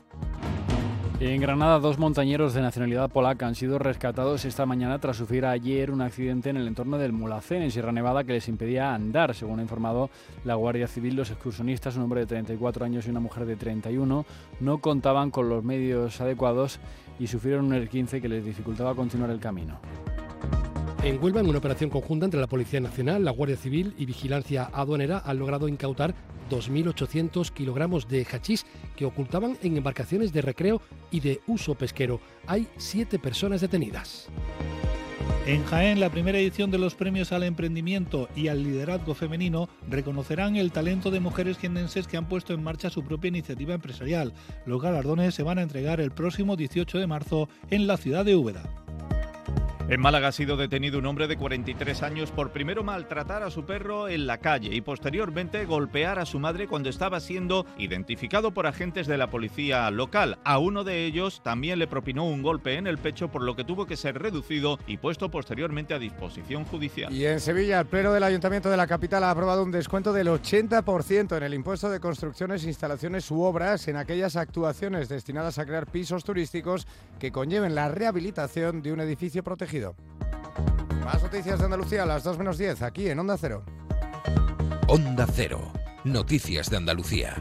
En Granada, dos montañeros de nacionalidad polaca han sido rescatados esta mañana tras sufrir ayer un accidente en el entorno del Mulacén, en Sierra Nevada, que les impedía andar. Según ha informado la Guardia Civil, los excursionistas, un hombre de 34 años y una mujer de 31, no contaban con los medios adecuados y sufrieron un esguince que les dificultaba continuar el camino. En Huelva, en una operación conjunta entre la Policía Nacional, la Guardia Civil y Vigilancia Aduanera, han logrado incautar 2.800 kilogramos de hachís que ocultaban en embarcaciones de recreo y de uso pesquero. Hay siete personas detenidas. En Jaén, la primera edición de los premios al emprendimiento y al liderazgo femenino reconocerán el talento de mujeres jiennenses que han puesto en marcha su propia iniciativa empresarial. Los galardones se van a entregar el próximo 18 de marzo en la ciudad de Úbeda. En Málaga ha sido detenido un hombre de 43 años por primero maltratar a su perro en la calle y posteriormente golpear a su madre cuando estaba siendo identificado por agentes de la policía local. A uno de ellos también le propinó un golpe en el pecho por lo que tuvo que ser reducido y puesto posteriormente a disposición judicial. Y en Sevilla, el Pleno del Ayuntamiento de la capital ha aprobado un descuento del 80% en el impuesto de construcciones, instalaciones u obras en aquellas actuaciones destinadas a crear pisos turísticos que conlleven la rehabilitación de un edificio protegido. Más noticias de Andalucía a las 2 menos 10, aquí en Onda Cero. Onda Cero. Noticias de Andalucía.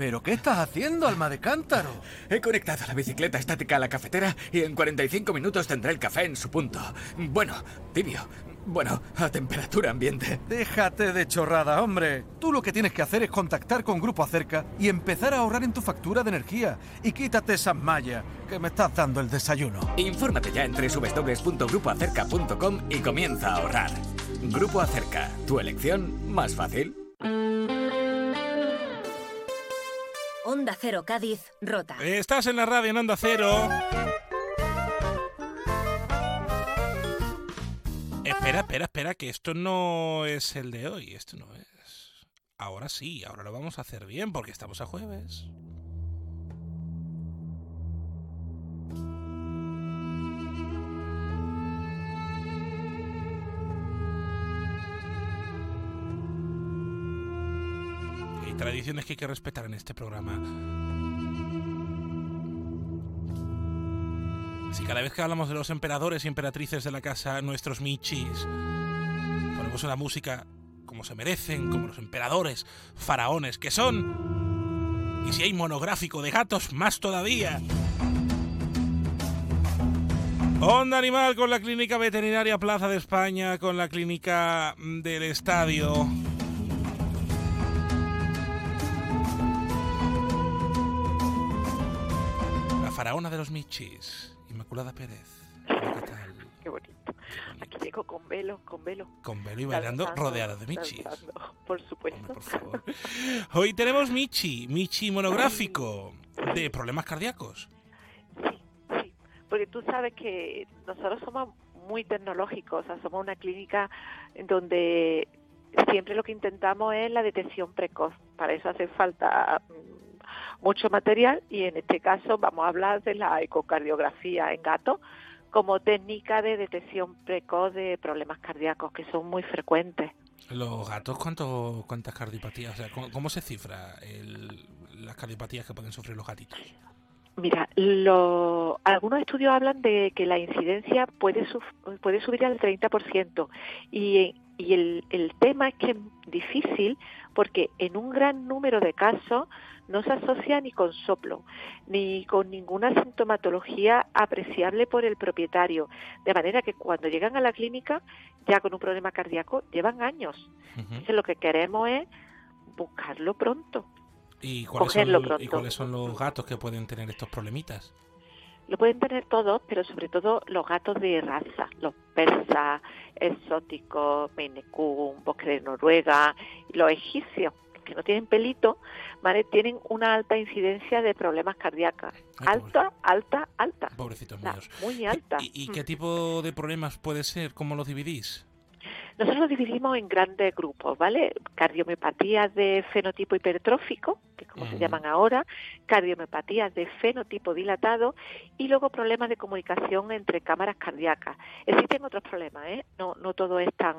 ¿Pero qué estás haciendo, alma de cántaro? He conectado la bicicleta estática a la cafetera y en 45 minutos tendré el café en su punto. Bueno, tibio. Bueno, a temperatura ambiente. Déjate de chorrada, hombre. Tú lo que tienes que hacer es contactar con Grupo Acerca y empezar a ahorrar en tu factura de energía. Y quítate esas mallas, que me estás dando el desayuno. Infórmate ya en www.grupoacerca.com y comienza a ahorrar. Grupo Acerca, tu elección más fácil. Onda Cero Cádiz, Rota. Estás en la radio en Onda Cero. Espera, espera, espera, que esto no es el de hoy, esto no es. Ahora sí, ahora lo vamos a hacer bien porque estamos a jueves. Hay tradiciones que hay que respetar en este programa. Si cada vez que hablamos de los emperadores y emperatrices de la casa, nuestros michis, ponemos una música como se merecen, como los emperadores, faraones que son. Y si hay monográfico de gatos, más todavía. Onda Animal con la Clínica Veterinaria Plaza de España, con la Clínica del Estadio. La faraona de los michis. Inmaculada Pérez. ¿Qué tal? Qué bonito. Aquí llego con velo, con velo. Con velo y bailando Danzando, rodeada de michis. danzando, Por supuesto. por favor. Hoy tenemos Michi, Michi monográfico de problemas cardíacos. Porque tú sabes que nosotros somos muy tecnológicos, o sea, somos una clínica donde siempre lo que intentamos es la detección precoz. Para eso hace falta mm, mucho material y en este caso vamos a hablar de la ecocardiografía en gatos como técnica de detección precoz de problemas cardíacos que son muy frecuentes. Los gatos, ¿cuánto, ¿cuántas cardiopatías? O sea, ¿cómo, cómo se cifra el- las cardiopatías que pueden sufrir los gatitos? Mira, lo- algunos estudios hablan de que la incidencia puede, suf- puede subir al 30% y, y el, el tema es que es difícil porque en un gran número de casos no se asocia ni con soplo ni con ninguna sintomatología apreciable por el propietario, de manera que cuando llegan a la clínica ya con un problema cardíaco llevan años. Entonces lo que queremos es buscarlo pronto. ¿Y cuáles, son, ¿Y pronto. cuáles son los gatos que pueden tener estos problemitas? Lo pueden tener todos, pero sobre todo los gatos de raza, los persas, exóticos, Maine Coon, bosque de Noruega, y los egipcios, los que no tienen pelito, ¿vale? tienen una alta incidencia de problemas cardíacos. Alta, alta, alta. Pobrecitos míos. muy alta. ¿Y, y qué tipo de problemas puede ser? ¿Cómo los dividís? Nosotros lo dividimos en grandes grupos, ¿vale? Cardiomiopatías de fenotipo hipertrófico, que es como se llaman ahora, cardiomiopatías de fenotipo dilatado y luego problemas de comunicación entre cámaras cardíacas. Existen otros problemas, ¿eh? No, no todo es tan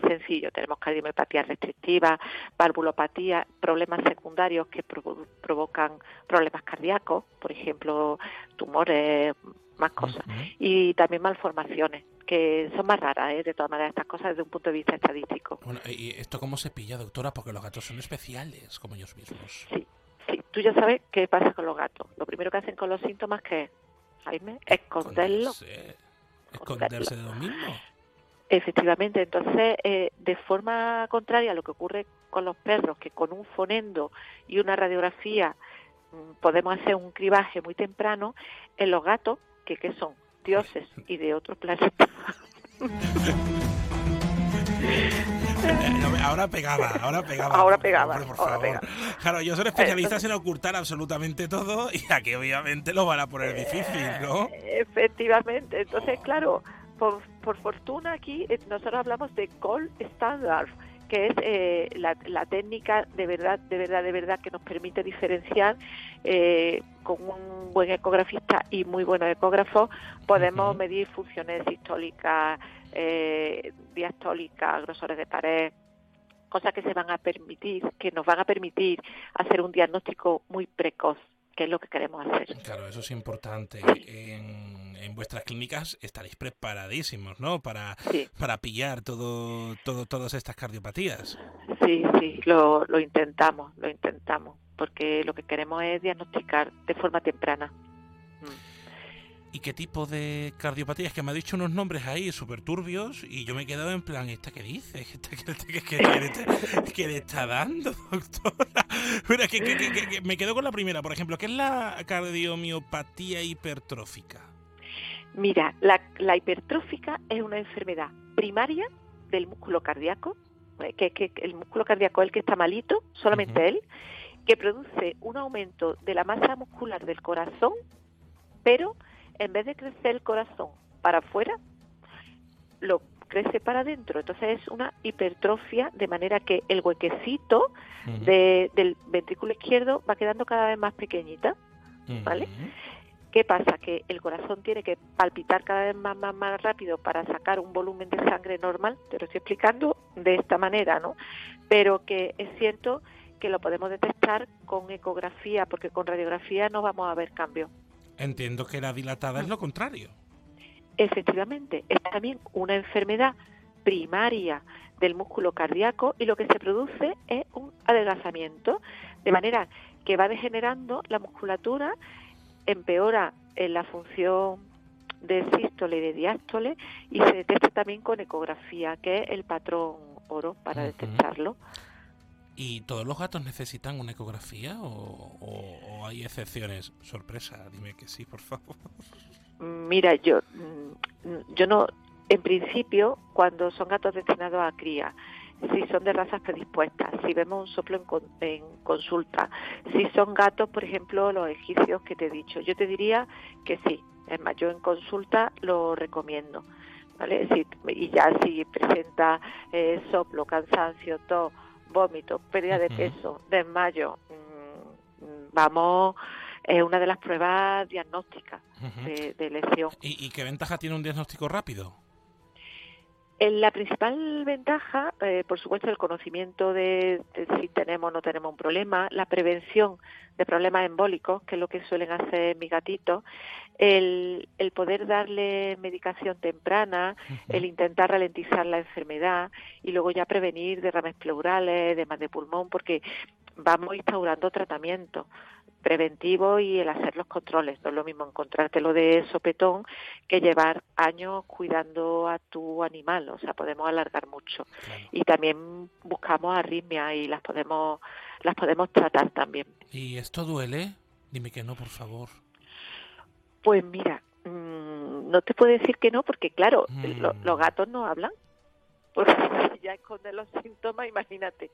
sencillo. Tenemos cardiomiopatía restrictiva, valvulopatía, problemas secundarios que provocan problemas cardíacos, por ejemplo, tumores, más cosas. Y también malformaciones, que son más raras, ¿eh? de todas maneras, estas cosas desde un punto de vista estadístico. Bueno, ¿y esto cómo se pilla, doctora? Porque los gatos son especiales, como ellos mismos. Sí, sí. Tú ya sabes qué pasa con los gatos. Lo primero que hacen con los síntomas, que Jaime? Esconderlos. Esconderse de lo mismo. Efectivamente, entonces, eh, de forma contraria a lo que ocurre con los perros, que con un fonendo y una radiografía mm, podemos hacer un cribaje muy temprano, en los gatos, que, que son dioses y de otros planetas. ahora pegaba, ahora pegaba. Ahora pegaba, por favor. Claro, ellos son especialistas en ocultar absolutamente todo y aquí obviamente lo van a poner difícil, ¿no? Efectivamente, entonces claro, por, por fortuna aquí eh, nosotros hablamos de gold standard que es eh, la, la, técnica de verdad, de verdad, de verdad que nos permite diferenciar eh, con un buen ecografista y muy buenos ecógrafos podemos medir funciones sistólicas, eh, diastólicas, grosores de pared, cosas que se van a permitir, que nos van a permitir hacer un diagnóstico muy precoz que es lo que queremos hacer. Claro, eso es importante. En, en vuestras clínicas estaréis preparadísimos, ¿no? Para, para pillar todo, todo, todas estas cardiopatías. Sí, sí, lo, lo intentamos, lo intentamos, porque lo que queremos es diagnosticar de forma temprana. ¿Y qué tipo de cardiopatía? Es que me ha dicho unos nombres ahí súper turbios y yo me he quedado en plan, ¿esta qué dice? ¿Esta qué, le está dando, doctora? Mira, que, me quedo con la primera, por ejemplo, ¿qué es la cardiomiopatía hipertrófica? Mira, la, la hipertrófica es una enfermedad primaria del músculo cardíaco, eh, que, que el músculo cardíaco es el que está malito, solamente él, que produce un aumento de la masa muscular del corazón, pero en vez de crecer el corazón para afuera, lo crece para adentro. Entonces es una hipertrofia de manera que el huequecito del ventrículo izquierdo va quedando cada vez más pequeñita, ¿vale? ¿Qué pasa? Que el corazón tiene que palpitar cada vez más, más, más rápido para sacar un volumen de sangre normal. Te lo estoy explicando de esta manera, ¿no? Pero que es cierto que lo podemos detectar con ecografía, porque con radiografía no vamos a ver cambio. Entiendo que la dilatada es lo contrario. Efectivamente, es también una enfermedad primaria del músculo cardíaco y lo que se produce es un adelgazamiento, de manera que va degenerando la musculatura, empeora en la función de sístole y de diástole y se detecta también con ecografía, que es el patrón oro para detectarlo. ¿Y todos los gatos necesitan una ecografía o, hay excepciones? Sorpresa, dime que sí, por favor. Mira, yo, mm, yo no, en principio, cuando son gatos destinados a cría, si son de razas predispuestas, si vemos un soplo en, consulta, si son gatos, por ejemplo, los egipcios que te he dicho, yo te diría que sí. Es más, yo en consulta lo recomiendo. ¿vale? y ya si presenta eh, soplo, cansancio, todo vómito, pérdida de peso, desmayo, mm, mm, vamos, es una de las pruebas diagnósticas de, lesión. ¿Y, qué ventaja tiene un diagnóstico rápido? La principal ventaja, eh, por supuesto, el conocimiento de, si tenemos o no tenemos un problema, la prevención de problemas embólicos, que es lo que suelen hacer mis gatitos, el, el poder darle medicación temprana, el intentar ralentizar la enfermedad y luego ya prevenir derrames pleurales, edemas de pulmón, porque vamos instaurando tratamiento preventivo y el hacer los controles. No es lo mismo encontrártelo de sopetón que llevar años cuidando a tu animal, o sea, podemos alargar mucho. Y también buscamos arritmias y las podemos las podemos tratar también. ¿Y esto duele? Dime que no, por favor. Pues mira, mm, no te puedo decir que no, porque claro, mm. los gatos no hablan, porque ya esconden los síntomas, imagínate.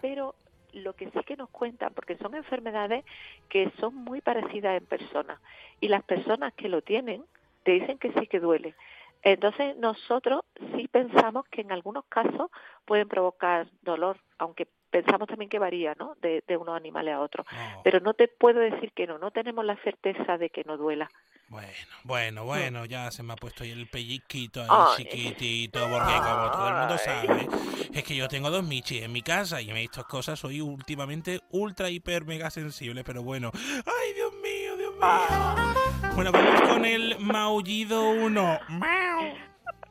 Pero lo que sí que nos cuentan, porque son enfermedades que son muy parecidas en personas, y las personas que lo tienen te dicen que sí que duele. Entonces nosotros sí pensamos que en algunos casos pueden provocar dolor, aunque pensamos también que varía, ¿no? De, unos animales a otros. Pero no te puedo decir que no, no tenemos la certeza de que no duela. Bueno, bueno, bueno, ya se me ha puesto ahí el pellizquito ahí Ay. chiquitito, porque como todo el mundo sabe, es que yo tengo dos michis en mi casa y en estas cosas soy últimamente ultra, hiper, mega sensible, pero bueno. ¡Ay, Dios mío, Dios mío! Bueno, vamos con el maullido 1.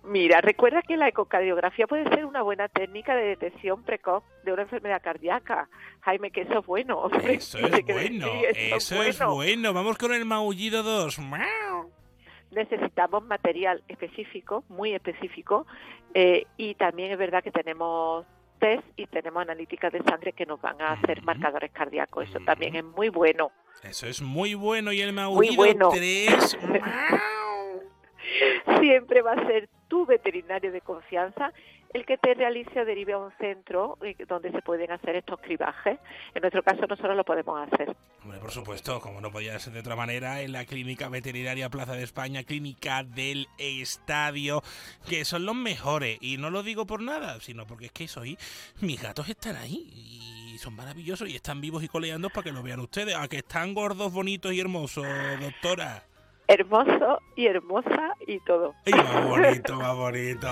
Mira, recuerda que la ecocardiografía puede ser una buena técnica de detección precoz de una enfermedad cardíaca. Jaime, que eso es bueno. Eso es bueno, eso es bueno. Vamos con el maullido 2. necesitamos material específico, muy específico, eh, y también es verdad que tenemos test y tenemos analíticas de sangre que nos van a hacer marcadores cardíacos. Eso también es muy bueno. Eso es muy bueno. Y el Muy maullido bueno. 3. Siempre va a ser tu veterinario de confianza el que te realice o derive a un centro eh, donde se pueden hacer estos cribajes. En nuestro caso nosotros lo podemos hacer. Hombre, por supuesto, como no podía ser de otra manera, en la Clínica Veterinaria Plaza de España, Clínica del Estadio, que son los mejores. Y no lo digo por nada, sino porque es que soy. Mis gatos están ahí y son maravillosos y están vivos y coleando para que lo vean ustedes. A que están gordos, bonitos y hermosos, doctora. Hermoso y hermosa y todo. Y más bonito, más bonito.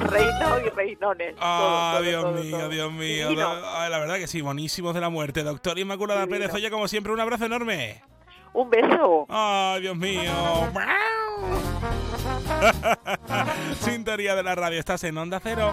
Reino y reinones. Ah, todo, Dios mío. Dios mío. Ay, la verdad que sí, buenísimos de la muerte. Doctora Inmaculada Divino. Pérez, oye, como siempre, un abrazo enorme. Un beso. Ay, Dios mío. Sintonía de la radio, estás en Onda Cero.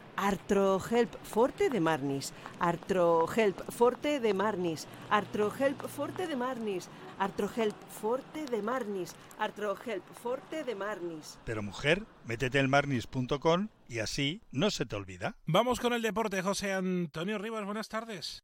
Artrohelp Forte de Marnis. Artrohelp Forte de Marnis. Artrohelp Forte de Marnis. Artrohelp Forte de Marnis. Artrohelp Forte de Marnis. Pero mujer, métete en marnis.com y así no se te olvida. Vamos con el deporte, José Antonio Rivas, buenas tardes.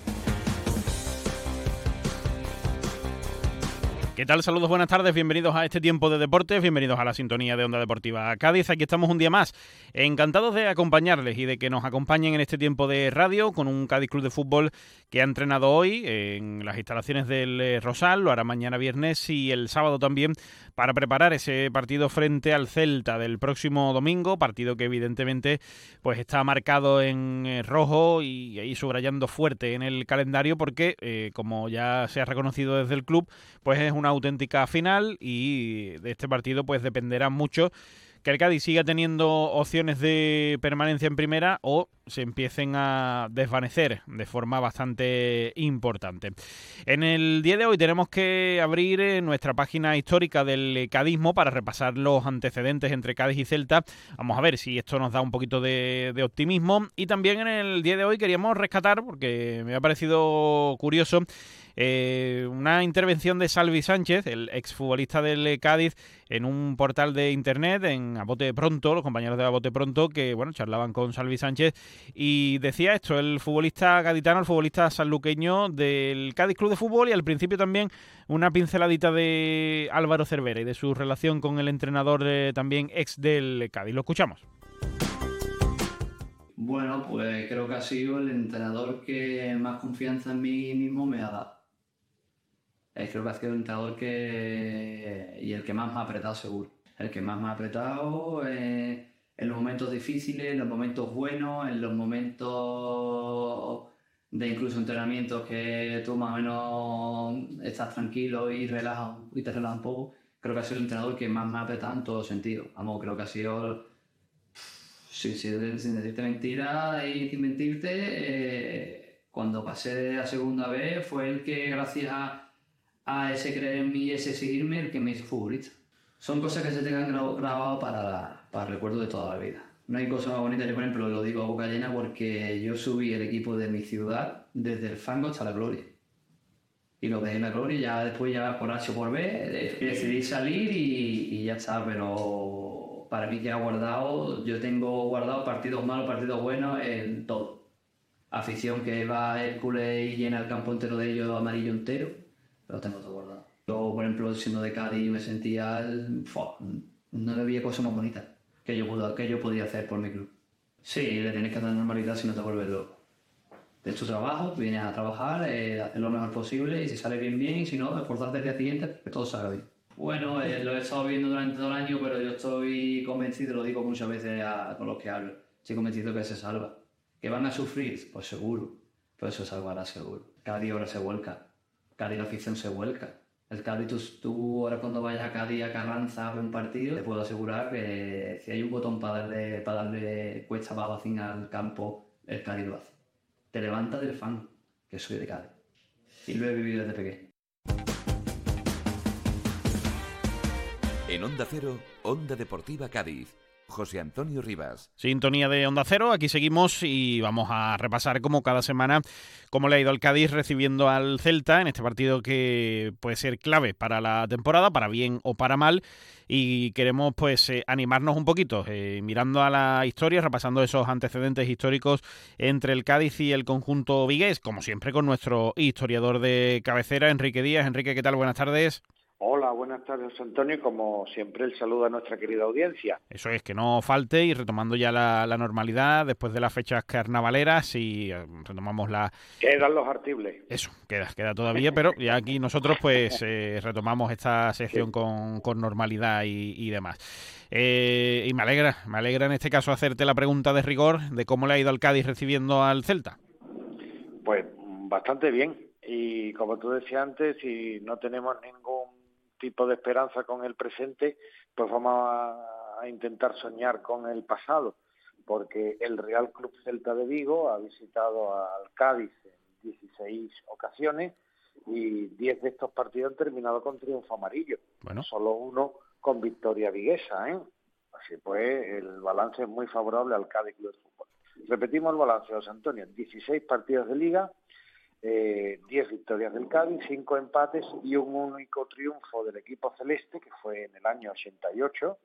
¿Qué tal? Saludos, buenas tardes, bienvenidos a este tiempo de deportes, bienvenidos a la sintonía de Onda Deportiva Cádiz. Aquí estamos un día más, encantados de acompañarles y de que nos acompañen en este tiempo de radio con un Cádiz Club de Fútbol que ha entrenado hoy en las instalaciones del eh, Rosal, lo hará mañana viernes y el sábado también para preparar ese partido frente al Celta del próximo domingo, partido que evidentemente pues está marcado en eh, rojo y ahí subrayando fuerte en el calendario porque eh, como ya se ha reconocido desde el club, pues es una auténtica final y de este partido pues dependerá mucho que el Cádiz siga teniendo opciones de permanencia en primera o se empiecen a desvanecer de forma bastante importante. En el día de hoy tenemos que abrir eh, nuestra página histórica del cadismo para repasar los antecedentes entre Cádiz y Celta. Vamos a ver si esto nos da un poquito de, de optimismo. Y también en el día de hoy queríamos rescatar, porque me ha parecido curioso, eh, una intervención de Salvi Sánchez, el exfutbolista del Cádiz, en un portal de internet, en A Bote Pronto, los compañeros de A Bote Pronto, que bueno, charlaban con Salvi Sánchez y decía esto, el futbolista gaditano, el futbolista sanluqueño del Cádiz Club de Fútbol y al principio también una pinceladita de Álvaro Cervera y de su relación con el entrenador eh, también ex del Cádiz. Lo escuchamos. Bueno, pues creo que ha sido el entrenador que más confianza en mí mismo me ha dado. Eh, creo que ha sido el entrenador que... y el que más me ha apretado seguro. El que más me ha apretado eh, en los momentos difíciles, en los momentos buenos, en los momentos de incluso entrenamientos que tú más o menos estás tranquilo y relajado y te relajas un poco. Creo que ha sido el entrenador que más me ha apretado en todos sentidos. Vamos, creo que ha sido sin, sin, sin decirte mentira y sin mentirte, eh, cuando pasé a segunda vez fue el que, gracias a, a, ese creer en mí y ese seguirme, el que me hizo futbolista. Son cosas que se tengan grabado, para, para el recuerdo de toda la vida. No hay cosa más bonita, yo por ejemplo lo digo a boca llena porque yo subí el equipo de mi ciudad desde el fango hasta la gloria. y lo dejé en la gloria. Ya después, ya por H por B, decidí salir y, y ya está. Pero para mí ya guardado, yo tengo guardado partidos malos, partidos buenos en todo. Afición que va Hércules y llena el campo entero de ellos amarillo entero, lo tengo todo guardado. Yo, por ejemplo, siendo de Cádiz, me sentía. fua, no había cosa más bonita que yo, pudo- que yo podía hacer por mi club. Sí, le tienes que dar normalidad si no te vuelves loco. Es tu trabajo, vienes a trabajar, eh, hacer lo mejor posible y si sale bien, bien, y si no, esforzarte el día siguiente, que todo salga bien. Bueno, eh, lo he estado viendo durante todo el año, pero yo estoy convencido, lo digo muchas veces a- con los que hablo, estoy convencido que se salva. ¿Que van a sufrir? Pues seguro, pero eso salvará seguro. Cádiz ahora se vuelca, Cádiz la afición se vuelca. El Cádiz, tú, ahora cuando vayas a Cádiz a Carranza a ver un partido, te puedo asegurar que si hay un botón para darle, para darle cuesta al campo, el Cádiz lo hace. Te levantas del fan, que soy de Cádiz. Y lo he vivido desde pequeño. En Onda Cero, Onda Deportiva Cádiz. José Antonio Rivas. Sintonía de Onda Cero, aquí seguimos y vamos a repasar como cada semana cómo le ha ido al Cádiz recibiendo al Celta en este partido que puede ser clave para la temporada, para bien o para mal. Y queremos pues eh, animarnos un poquito, eh, mirando a la historia, repasando esos antecedentes históricos entre el Cádiz y el conjunto vigués, como siempre con nuestro historiador de cabecera, Enrique Díaz. Enrique, ¿qué tal? Buenas tardes. Hola, buenas tardes, Antonio. y Como siempre, el saludo a nuestra querida audiencia. Eso es, que no falte y retomando ya la, la normalidad después de las fechas carnavaleras y eh, retomamos la... Quedan los artibles. Eso, queda, queda todavía, pero ya aquí nosotros pues eh, retomamos esta sección con, con normalidad y, y demás. Eh, y me alegra, me alegra en este caso hacerte la pregunta de rigor de cómo le ha ido al Cádiz recibiendo al Celta. Pues bastante bien. Y como tú decías antes, si no tenemos ningún tipo de esperanza con el presente, pues vamos a, a intentar soñar con el pasado, porque el Real Club Celta de Vigo ha visitado al Cádiz en 16 ocasiones y 10 de estos partidos han terminado con triunfo amarillo. Bueno. Solo uno con victoria viguesa, ¿eh? Así pues, el balance es muy favorable al Cádiz Club de Fútbol. Repetimos el balance, José Antonio. 16 partidos de liga, eh, 10 victorias del Cádiz, 5 empates y un único triunfo del equipo celeste, que fue en el año 88,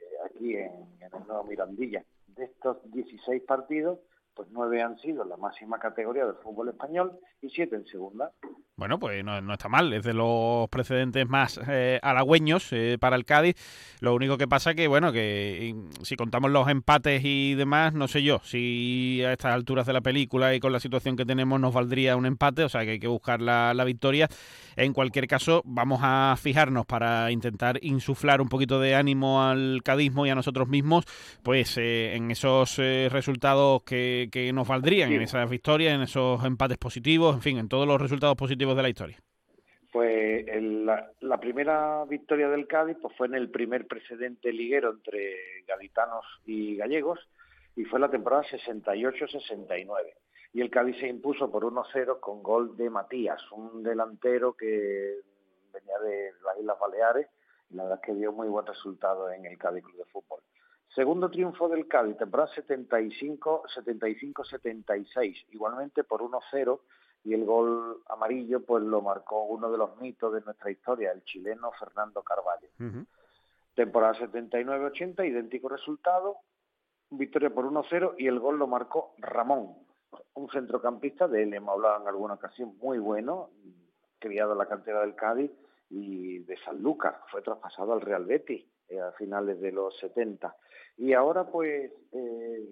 eh, aquí en, en el Nuevo Mirandilla. De estos 16 partidos, pues 9 han sido la máxima categoría del fútbol español y 7 en segunda. Bueno, pues no, no está mal, es de los precedentes más eh, halagüeños eh, para el Cádiz. Lo único que pasa que, bueno, que si contamos los empates y demás, no sé yo, si a estas alturas de la película y con la situación que tenemos nos valdría un empate, o sea que hay que buscar la, la victoria. En cualquier caso, vamos a fijarnos para intentar insuflar un poquito de ánimo al cadismo y a nosotros mismos, pues eh, en esos eh, resultados que, que nos valdrían, en esas victorias, en esos empates positivos, en fin, en todos los resultados positivos de la historia. Pues el- la, la primera victoria del Cádiz pues fue en el primer precedente liguero entre gaditanos y gallegos y fue la temporada 68-69. Y el Cádiz se impuso por 1-0 con gol de Matías, un delantero que venía de las Islas Baleares y la verdad es que dio muy buen resultado en el Cádiz Club de Fútbol. Segundo triunfo del Cádiz, temporada 75 75-76, igualmente por 1-0 y el gol amarillo pues lo marcó uno de los mitos de nuestra historia, el chileno Fernando Carvalho. Temporada 79-80, idéntico resultado, victoria por 1-0 y el gol lo marcó Ramón, un centrocampista de él hemos hablado en alguna ocasión muy bueno, criado en la cantera del Cádiz y de Sanlúcar, fue traspasado al Real Betis eh, a finales de los 70. Y ahora pues eh,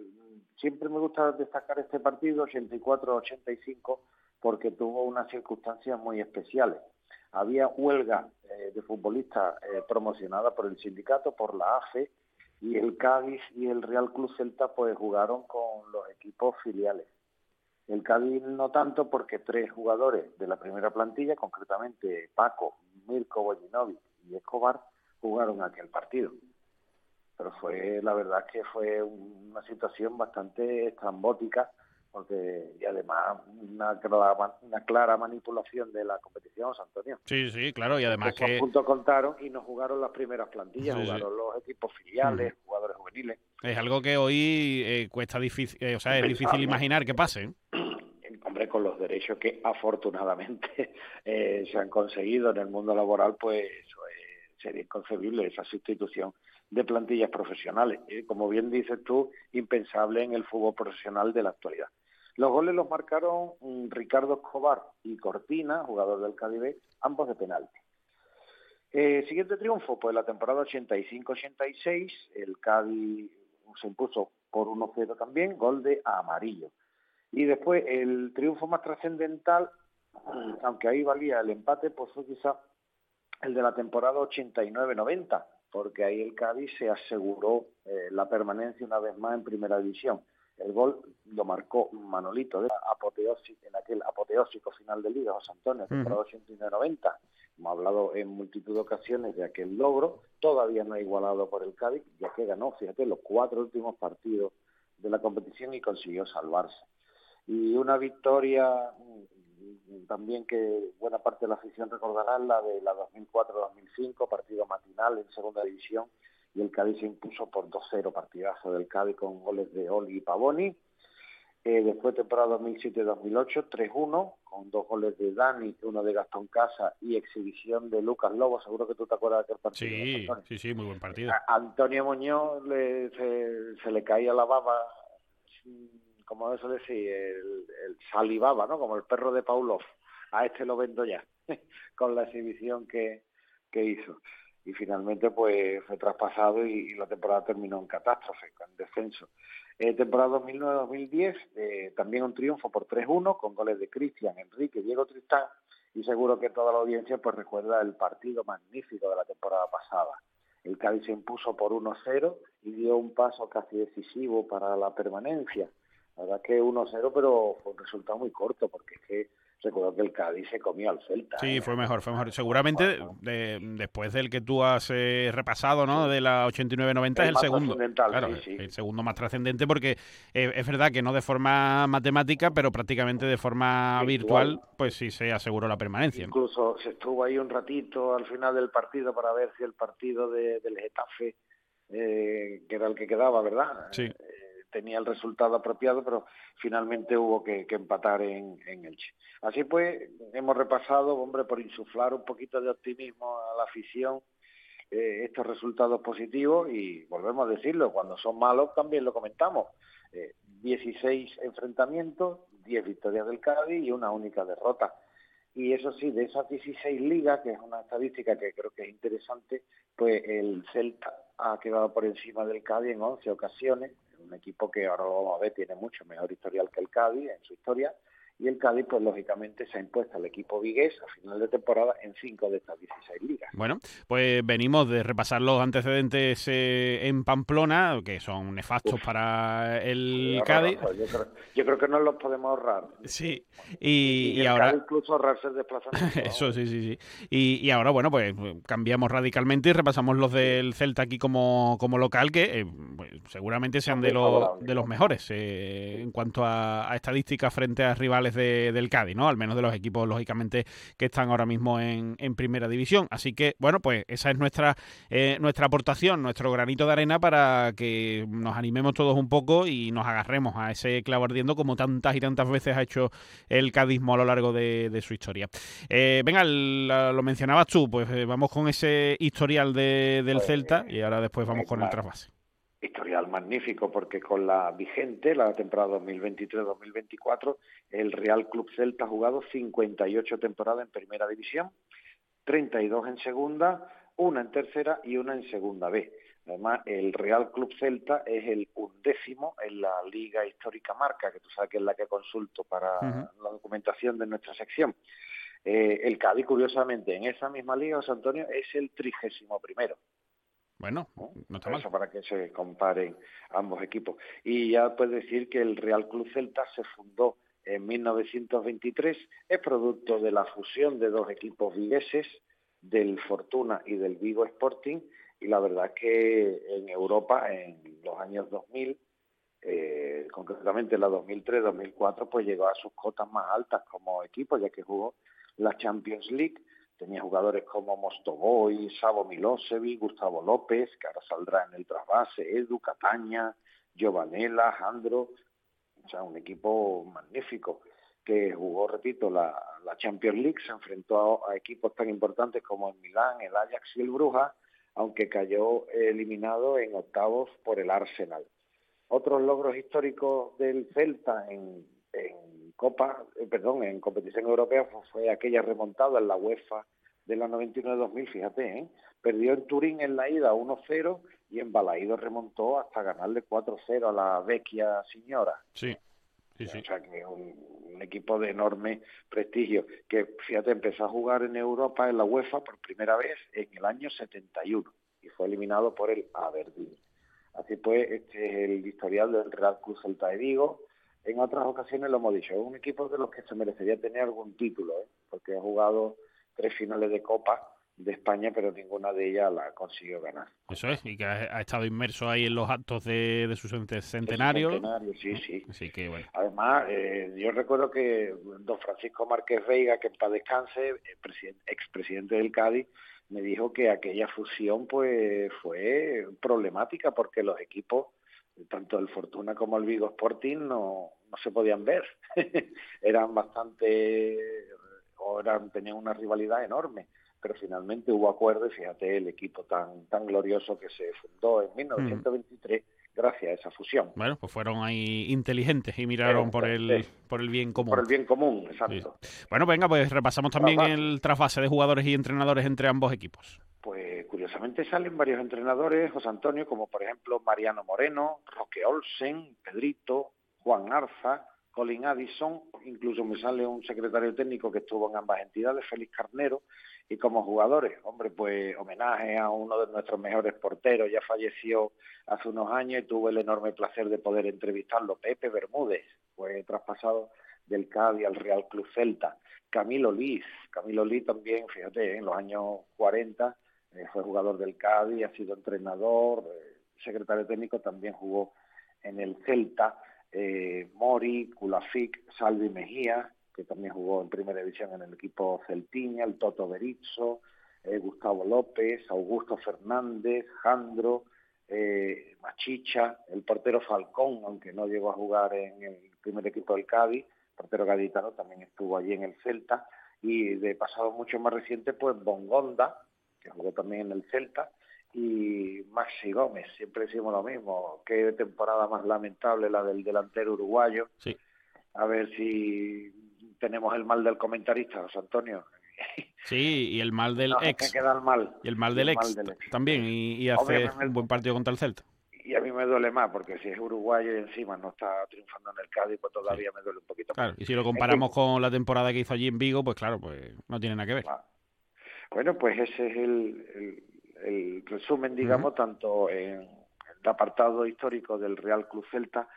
siempre me gusta destacar este partido 84-85 porque tuvo unas circunstancias muy especiales. Había huelga eh, de futbolistas eh, promocionada por el sindicato, por la AFE, y el Cádiz y el Real Club Celta pues jugaron con los equipos filiales. El Cádiz no tanto porque tres jugadores de la primera plantilla, concretamente Paco, Mirko Bojinovic y Escobar, jugaron aquel partido. Pero fue, la verdad que fue una situación bastante estrambótica porque y además una clara, una clara manipulación de la competición, Antonio. Sí, sí, claro, y además Esos que... puntos contaron y no jugaron las primeras plantillas, Sí, sí. jugaron los equipos filiales, jugadores juveniles. Es algo que hoy eh, cuesta difícil, eh, o sea, es difícil imaginar que pase. ¿eh? Hombre, con los derechos que afortunadamente eh, se han conseguido en el mundo laboral, pues sería inconcebible esa sustitución de plantillas profesionales. como bien dices tú, impensable en el fútbol profesional de la actualidad. Los goles los marcaron mm, Ricardo Escobar y Cortina, jugador del Cádiz, ambos de penalti. Eh, siguiente triunfo, pues la temporada 85-86, el Cádiz se impuso por 1-0 también, gol de Amarillo. Y después el triunfo más trascendental, aunque ahí valía el empate, pues fue quizá el de la temporada 89-90, porque ahí el Cádiz se aseguró eh, la permanencia una vez más en primera división. El gol lo marcó Manolito de en aquel apoteósico final de Liga, José Antonio, temporada 89-90. Hemos hablado en multitud de ocasiones de aquel logro, todavía no ha igualado por el Cádiz, ya que ganó, fíjate, los cuatro últimos partidos de la competición y consiguió salvarse. Y una victoria también que buena parte de la afición recordará, la de la 2004-2005, partido matinal en segunda división, y el Cádiz se impuso por 2-0, partidazo del Cádiz con goles de Oli y Pavoni. Eh, después temporada 2007-2008, 3-1, con dos goles de Dani, uno de Gastón Casa y exhibición de Lucas Lobo. Seguro que tú te acuerdas de aquel partido. Sí, sí, sí, muy buen partido. A Antonio Muñoz se, le caía la baba, como eso decir, el, el salivaba, ¿no? Como el perro de Paulov. A este lo vendo ya, con la exhibición que, que hizo y finalmente pues fue traspasado y, la temporada terminó en catástrofe, en descenso. Eh, temporada 2009-2010, eh, también un triunfo por 3-1 con goles de Cristian, Enrique, Diego Tristán y seguro que toda la audiencia pues recuerda el partido magnífico de la temporada pasada. El Cádiz se impuso por 1-0 y dio un paso casi decisivo para la permanencia. La verdad que 1-0, pero fue un resultado muy corto porque es que recuerdo que el Cádiz se comió al Celta. Sí, ¿eh? fue mejor, fue mejor. Seguramente después del que tú has eh, repasado, ¿no? De la 89-90 es el segundo. Claro, el segundo más trascendente porque eh, es verdad que no de forma matemática, pero prácticamente de forma virtual, pues sí se aseguró la permanencia. Incluso se estuvo ahí un ratito al final del partido para ver si el partido de, del Getafe, que era el que quedaba, ¿verdad? Sí tenía el resultado apropiado, pero finalmente hubo que, empatar en, en, Elche. Así pues, hemos repasado, hombre, por insuflar un poquito de optimismo a la afición, eh, estos resultados positivos y volvemos a decirlo, cuando son malos también lo comentamos. 16 eh, enfrentamientos, 10 victorias del Cádiz y una única derrota. Y eso sí, de esas 16 ligas, que es una estadística que creo que es interesante, pues el Celta ha quedado por encima del Cádiz en 11 ocasiones, un equipo que ahora lo vamos a ver tiene mucho mejor historial que el Cádiz en su historia y el Cádiz, pues lógicamente se ha impuesto al equipo vigués a final de temporada en cinco de estas 16 ligas. Bueno, pues venimos de repasar los antecedentes eh, en Pamplona, que son nefastos para el Cádiz. Yo creo, que no los podemos ahorrar. Sí, y, ahora... incluso ahorrarse el desplazamiento. Eso, sí, sí, sí. Y, ahora, bueno, pues cambiamos radicalmente y repasamos los del Celta aquí como, como local, que eh, pues, seguramente sean de, los de los mejores eh, en cuanto a, a estadísticas frente a rivales del Cádiz, ¿no? Al menos de los equipos, lógicamente, que están ahora mismo en, primera división. Así que, bueno, pues esa es nuestra, eh, nuestra aportación, nuestro granito de arena para que nos animemos todos un poco y nos agarremos a ese clavo ardiendo como tantas y tantas veces ha hecho el cadismo a lo largo de, su historia. Eh, venga, lo mencionabas tú, pues eh, vamos con ese historial del pues, Celta y ahora después vamos con el trasvase historial magnífico porque con la vigente, la temporada 2023-2024, el Real Club Celta ha jugado 58 temporadas en primera división, 32 en segunda, una en tercera y una en segunda B. Además, el Real Club Celta es el undécimo en la Liga Histórica Marca, que tú sabes que es la que consulto para la documentación de nuestra sección. Eh, el Cádiz, curiosamente, en esa misma liga, José Antonio, es el trigésimo primero. Bueno, no está mal. Eso para que se comparen ambos equipos. Y ya puedes decir que el Real Club Celta se fundó en 1923, es producto de la fusión de dos equipos vigueses, del Fortuna y del Vigo Sporting, y la verdad es que en Europa, en los años 2000, eh, concretamente en la 2003-2004, pues llegó a sus cotas más altas como equipo, ya que jugó la Champions League Tenía jugadores como Mostovoy, Sabo Milosevic, Gustavo López, que ahora saldrá en el trasvase, Edu, Cataña, Giovanella, Jandro, o sea, un equipo magnífico. que jugó, repito, la, Champions League, se enfrentó a, equipos tan importantes como el Milán, el Ajax y el Brujas, aunque cayó eliminado en octavos por el Arsenal. Otros logros históricos del Celta en, Copa, eh, perdón, en competición europea fue, aquella remontada en la UEFA de la 99-2000, fíjate, ¿eh? perdió en Turín en la ida 1-0 y en Balaído remontó hasta ganarle 4-0 a la vecchia señora. Sí. O sea, que es un, equipo de enorme prestigio, que fíjate, empezó a jugar en Europa en la UEFA por primera vez en el año 71 y fue eliminado por el Aberdeen. Así pues, este es el historial del Real Cruz Celta de Vigo. En otras ocasiones lo hemos dicho, es un equipo de los que se merecería tener algún título, ¿eh? porque ha jugado tres finales de Copa de España, pero ninguna de ellas la consiguió ganar. Eso es, y que ha, estado inmerso ahí en los actos de, de su centenario. centenario, sí, sí. Así que, bueno. Además, eh, yo recuerdo que don Francisco Márquez Veiga, que en paz descanse, expresidente del Cádiz, me dijo que aquella fusión pues fue problemática porque los equipos, tanto el Fortuna como el Vigo Sporting, no, no se podían ver. eran bastante, o eran, tenían una rivalidad enorme pero finalmente hubo acuerdo y fíjate el equipo tan, tan glorioso que se fundó en 1923 gracias a esa fusión. Bueno, pues fueron ahí inteligentes y miraron por el, por el bien común. Por el bien común, exacto. Bueno, venga, pues repasamos también el trasvase de jugadores y entrenadores entre ambos equipos. Pues curiosamente salen varios entrenadores, José Antonio, como por ejemplo Mariano Moreno, Roque Olsen, Pedrito, Juan Arza, Colin Addison, incluso me sale un secretario técnico que estuvo en ambas entidades, Félix Carnero, y como jugadores, hombre, pues homenaje a uno de nuestros mejores porteros, ya falleció hace unos años y tuve el enorme placer de poder entrevistarlo, Pepe Bermúdez, fue traspasado del Cádiz al Real Club Celta, Camilo Liz, Camilo Liz también, fíjate, en los años 40 eh, fue jugador del Cádiz, ha sido entrenador, eh, secretario técnico, también jugó en el Celta, eh, Mori, Kulafic, Salvi Mejía, que también jugó en primera división en el equipo Celtiña, el Toto Berizzo, eh, Gustavo López, Augusto Fernández, Jandro, eh, Machicha, el portero Falcón, aunque no llegó a jugar en el primer equipo del Cádiz, portero gaditano también estuvo allí en el Celta, y de pasado mucho más reciente, pues Bongonda, que jugó también en el Celta, y Maxi Gómez, siempre decimos lo mismo, qué temporada más lamentable la del delantero uruguayo. Sí. A ver si tenemos el mal del comentarista, José Antonio. Sí, y el mal del ex. queda el mal. Y el mal, del, ex, también, y, hace un buen partido contra el Celta. Y a mí me duele más, porque si es uruguayo y encima no está triunfando en el Cádiz, pues todavía me duele un poquito claro, Y si lo comparamos con la temporada que hizo allí en Vigo, pues claro, pues no tiene nada que ver. Bueno, pues ese es el, el, resumen, digamos, tanto en el apartado histórico del Real Club Celta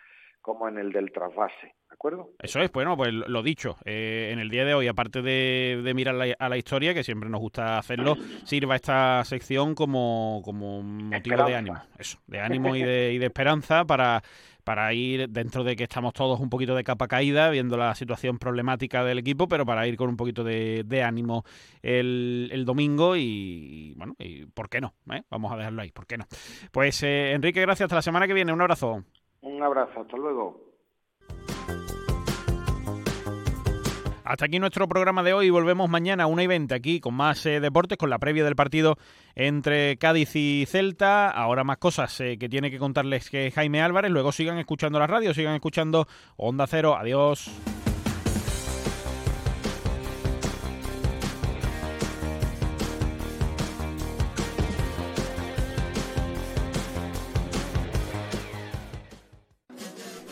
como en el del trasvase, ¿de acuerdo? Eso es, bueno, pues lo dicho, eh, en el día de hoy, aparte de, mirar a la historia, que siempre nos gusta hacerlo, sirva esta sección como, como motivo de ánimo, eso, de ánimo y de, y de esperanza para para ir dentro de que estamos todos un poquito de capa caída, viendo la situación problemática del equipo, pero para ir con un poquito de, ánimo el, domingo y, bueno, y ¿por qué no? ¿Eh? Vamos a dejarlo ahí, ¿por qué no? Pues eh, Enrique, gracias, hasta la semana que viene, un abrazo. Un abrazo, hasta luego. Hasta aquí nuestro programa de hoy. Volvemos mañana a una y 20 aquí con más eh, deportes, con la previa del partido entre Cádiz y Celta. Ahora más cosas eh, que tiene que contarles que Jaime Álvarez. Luego sigan escuchando la radio, sigan escuchando Onda Cero. Adiós.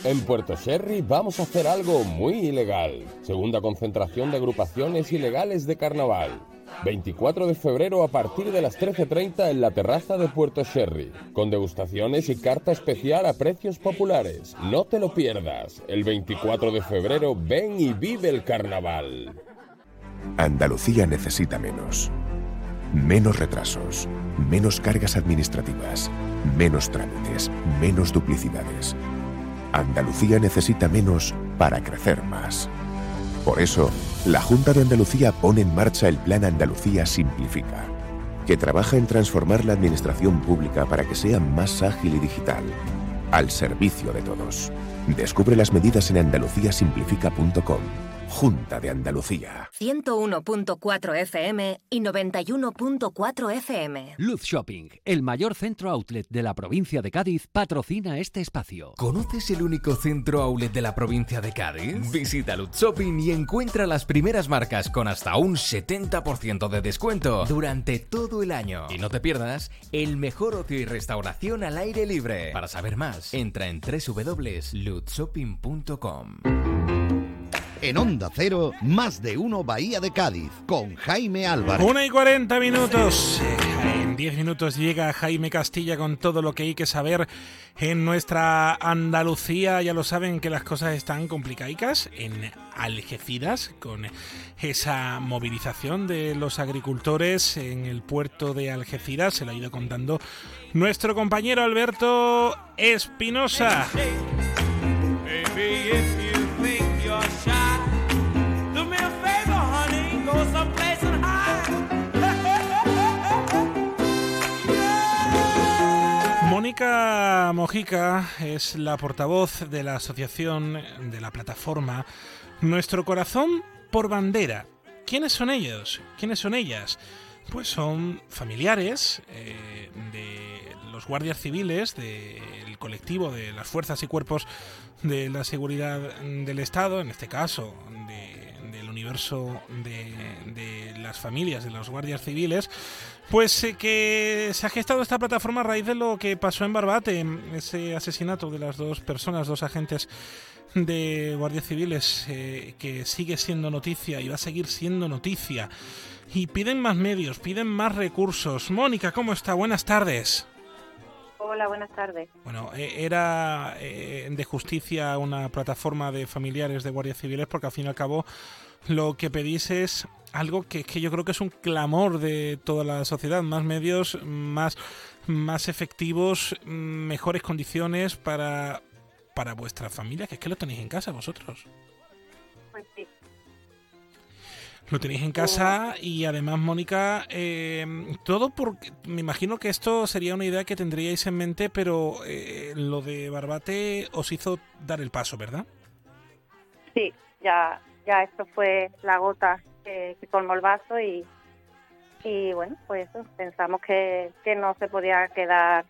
En Puerto Sherry vamos a hacer algo muy ilegal. Segunda concentración de agrupaciones ilegales de carnaval. 24 de febrero a partir de las 13.30 en la terraza de Puerto Sherry, con degustaciones y carta especial a precios populares. No te lo pierdas. El 24 de febrero ven y vive el carnaval. Andalucía necesita menos. Menos retrasos, menos cargas administrativas, menos trámites, menos duplicidades. Andalucía necesita menos para crecer más. Por eso, la Junta de Andalucía pone en marcha el Plan Andalucía Simplifica, que trabaja en transformar la administración pública para que sea más ágil y digital, al servicio de todos. Descubre las medidas en andaluciasimplifica.com. Junta de Andalucía. 101.4 FM y 91.4 FM. Luz Shopping, el mayor centro outlet de la provincia de Cádiz, patrocina este espacio. ¿Conoces el único centro outlet de la provincia de Cádiz? Visita Luz Shopping y encuentra las primeras marcas con hasta un 70% de descuento durante todo el año. Y no te pierdas el mejor ocio y restauración al aire libre. Para saber más, entra en www.lutzshopping.com. En Onda Cero, más de uno Bahía de Cádiz, con Jaime Álvarez. Una y 40 minutos. En 10 minutos llega Jaime Castilla con todo lo que hay que saber en nuestra Andalucía. Ya lo saben que las cosas están complicadicas en Algeciras con esa movilización de los agricultores en el puerto de Algeciras. Se lo ha ido contando nuestro compañero Alberto Espinosa. Mónica Mojica es la portavoz de la asociación de la plataforma Nuestro Corazón por Bandera. ¿Quiénes son ellos? ¿Quiénes son ellas? Pues son familiares eh, de los guardias civiles del colectivo de las fuerzas y cuerpos de la seguridad del Estado, en este caso del universo de, de, las familias de los guardias civiles, pues eh, que se ha gestado esta plataforma a raíz de lo que pasó en Barbate, ese asesinato de las dos personas, dos agentes de guardias civiles, eh, que sigue siendo noticia y va a seguir siendo noticia. Y piden más medios, piden más recursos. Mónica, ¿cómo está? Buenas tardes. Hola, buenas tardes. Bueno, eh, era eh, de justicia una plataforma de familiares de guardias civiles porque al fin y al cabo lo que pedís es algo que, que yo creo que es un clamor de toda la sociedad, más medios, más, más efectivos, mejores condiciones para, para vuestra familia, que es que lo tenéis en casa vosotros. Pues sí. Lo tenéis en casa y además, Mónica, eh, todo porque me imagino que esto sería una idea que tendríais en mente, pero eh, lo de Barbate os hizo dar el paso, ¿verdad? Sí, ya, ya esto fue la gota que, que colmó el vaso y, y bueno, pues eso, pensamos que, que no se podía quedar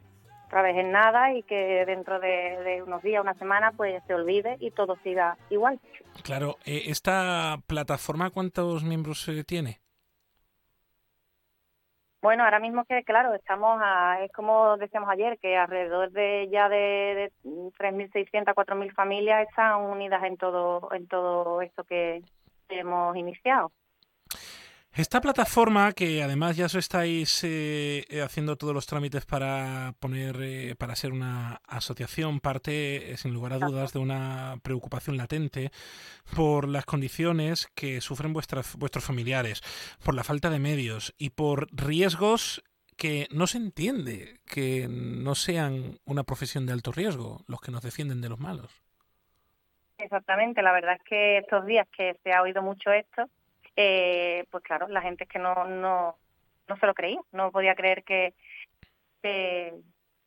otra vez en nada y que dentro de, de, unos días, una semana, pues se olvide y todo siga igual. Claro, eh, ¿esta plataforma cuántos miembros eh, tiene? Bueno, ahora mismo que, claro, estamos a, es como decíamos ayer, que alrededor de ya de, de 3.600, 4.000 familias están unidas en todo, en todo esto que hemos iniciado. Esta plataforma, que además ya os estáis eh, haciendo todos los trámites para poner, eh, para ser una asociación, parte, eh, sin lugar a dudas, de una preocupación latente por las condiciones que sufren vuestras, vuestros familiares, por la falta de medios y por riesgos que no se entiende que no sean una profesión de alto riesgo los que nos defienden de los malos. Exactamente, la verdad es que estos días que se ha oído mucho esto, eh, pues claro, la gente es que no, no, no se lo creía, no podía creer que, que,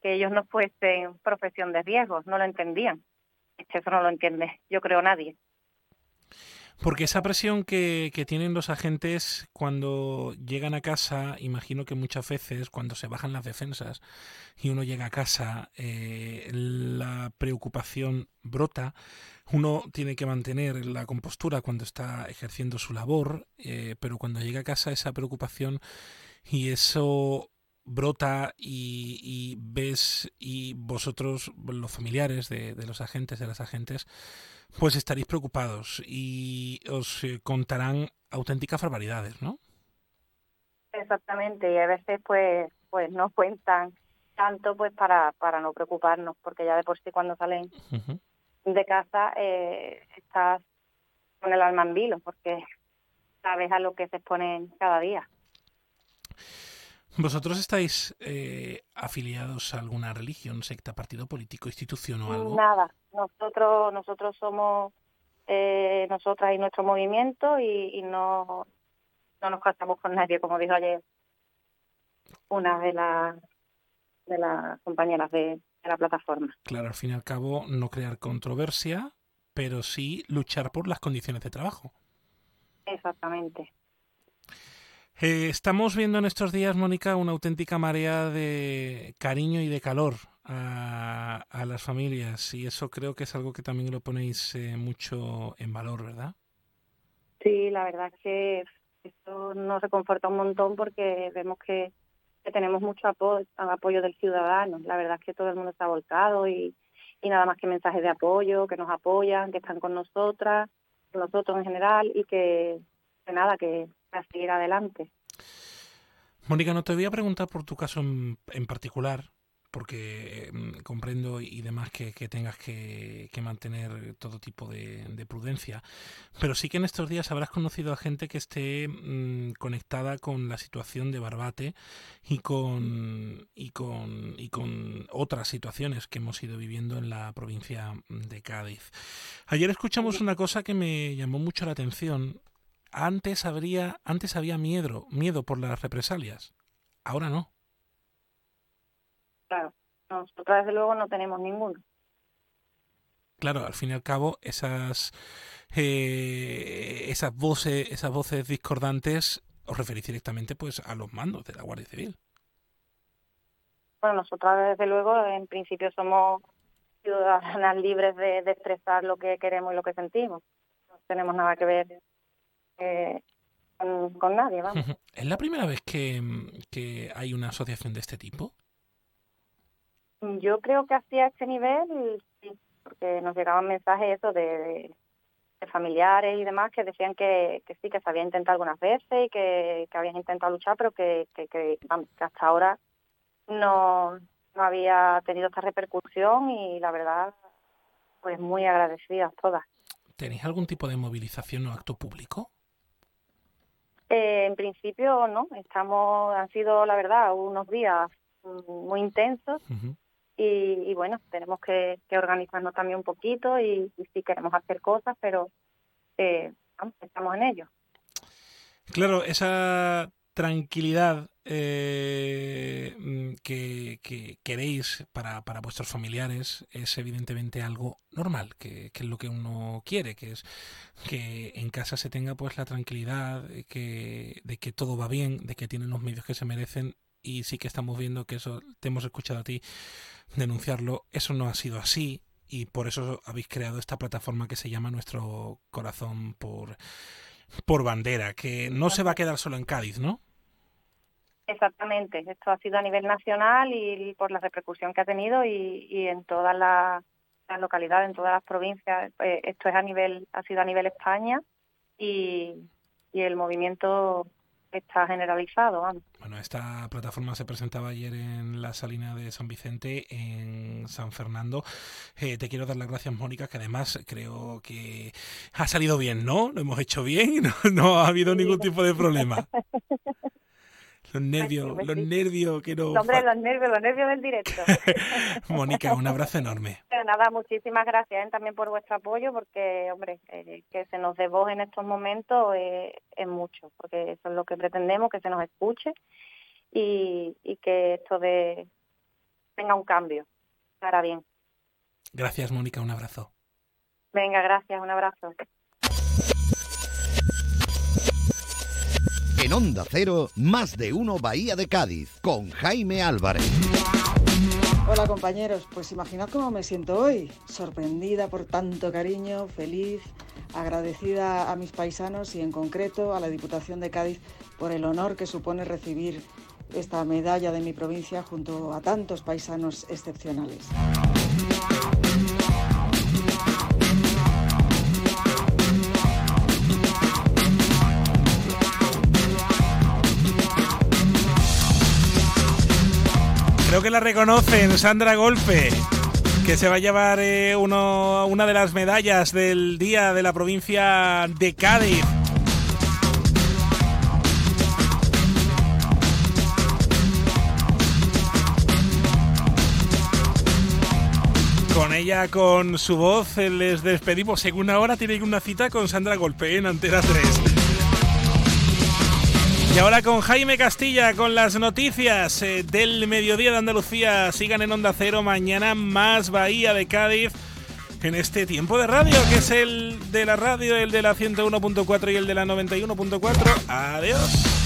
ellos no fuesen profesión de riesgo, no lo entendían. Eso no lo entiende, yo creo, nadie. Porque esa presión que, que, tienen los agentes cuando llegan a casa, imagino que muchas veces cuando se bajan las defensas y uno llega a casa, eh, la preocupación brota. Uno tiene que mantener la compostura cuando está ejerciendo su labor, eh, pero cuando llega a casa esa preocupación y eso brota y, y, ves y vosotros, los familiares de, de los agentes, de las agentes, pues estaréis preocupados y os eh, contarán auténticas barbaridades, ¿no? Exactamente, y a veces pues pues no cuentan tanto pues para, para no preocuparnos, porque ya de por sí cuando salen uh -huh. de casa eh, estás con el alma en vilo, porque sabes a lo que se exponen cada día. ¿Vosotros estáis eh, afiliados a alguna religión, secta, partido político, institución o algo? Nada, nosotros nosotros somos eh, nosotras y nuestro movimiento y, y, no no nos casamos con nadie, como dijo ayer una de las de las compañeras de la plataforma. Claro, al fin y al cabo, no crear controversia, pero sí luchar por las condiciones de trabajo. Exactamente. Eh, estamos viendo en estos días, Mónica, una auténtica marea de cariño y de calor a, a, las familias y eso creo que es algo que también lo ponéis eh, mucho en valor, ¿verdad? Sí, la verdad es que esto nos reconforta un montón porque vemos que, tenemos mucho apoyo, apoyo del ciudadano. La verdad es que todo el mundo está volcado y, y nada más que mensajes de apoyo, que nos apoyan, que están con nosotras, con nosotros en general y que, que nada, que a seguir adelante. Mónica, no te voy a preguntar por tu caso en, en particular, porque eh, comprendo y demás que, que tengas que, que, mantener todo tipo de, de, prudencia, pero sí que en estos días habrás conocido a gente que esté mmm, conectada con la situación de Barbate y con, y, con, y con otras situaciones que hemos ido viviendo en la provincia de Cádiz. Ayer escuchamos una cosa que me llamó mucho la atención. Antes habría, antes había miedo, miedo por las represalias. Ahora no. Claro, nosotros desde luego no tenemos ninguno. Claro, al fin y al cabo, esas eh, esas voces, esas voces discordantes os referís directamente pues a los mandos de la Guardia Civil. Bueno, nosotros desde luego en principio somos ciudadanas libres de, de expresar lo que queremos y lo que sentimos. No tenemos nada que ver eh, con, con, nadie, vamos. ¿Es la primera vez que, que hay una asociación de este tipo? Yo creo que hacia este nivel, sí, porque nos llegaban mensajes eso de, de, de familiares y demás que decían que, que, sí, que se había intentado algunas veces y que, que habían intentado luchar, pero que, que, que, vamos, que hasta ahora no, no había tenido esta repercusión y la verdad, pues muy agradecidas todas. ¿Tenéis algún tipo de movilización o acto público? Eh, en principio no, estamos, han sido la verdad unos días muy intensos uh -huh. y, y, bueno, tenemos que, que, organizarnos también un poquito y, y sí queremos hacer cosas, pero eh, estamos en ello. Claro, esa tranquilidad eh, que, que, queréis para, para, vuestros familiares es evidentemente algo normal, que, que, es lo que uno quiere, que es que en casa se tenga pues la tranquilidad que, de que todo va bien, de que tienen los medios que se merecen y sí que estamos viendo que eso te hemos escuchado a ti denunciarlo, eso no ha sido así y por eso habéis creado esta plataforma que se llama Nuestro Corazón por, por Bandera, que no se va a quedar solo en Cádiz, ¿no? Exactamente, esto ha sido a nivel nacional y, por la repercusión que ha tenido y, y en todas las, las, localidades, en todas las provincias, eh, esto es a nivel, ha sido a nivel España y, y el movimiento está generalizado. Vamos. Bueno, esta plataforma se presentaba ayer en la Salina de San Vicente, en San Fernando. Eh, te quiero dar las gracias, Mónica, que además creo que ha salido bien, ¿no? Lo hemos hecho bien, no, no ha habido ningún tipo de problema. Los nervios, los nervios que no... Hombre, los nervios, los nervios del directo. Mónica, un abrazo enorme. Pero nada, muchísimas gracias ¿eh? también por vuestro apoyo, porque, hombre, eh, que se nos dé voz en estos momentos eh, es mucho, porque eso es lo que pretendemos, que se nos escuche y, y que esto de tenga un cambio para bien. Gracias, Mónica, un abrazo. Venga, gracias, un abrazo. En Onda Cero, más de uno Bahía de Cádiz, con Jaime Álvarez. Hola compañeros, pues imaginad cómo me siento hoy, sorprendida por tanto cariño, feliz, agradecida a mis paisanos y en concreto a la Diputación de Cádiz por el honor que supone recibir esta medalla de mi provincia junto a tantos paisanos excepcionales. Creo que la reconocen, Sandra Golpe, que se va a llevar eh, una de las medallas del día de la provincia de Cádiz. Con ella, con su voz, les despedimos. Según ahora, tienen una cita con Sandra Golpe en Antena 3. Y ahora con Jaime Castilla, con las noticias eh, del mediodía de Andalucía. Sigan en Onda Cero mañana más Bahía de Cádiz en este tiempo de radio, que es el de la radio, el de la 101.4 y el de la 91.4. Adiós.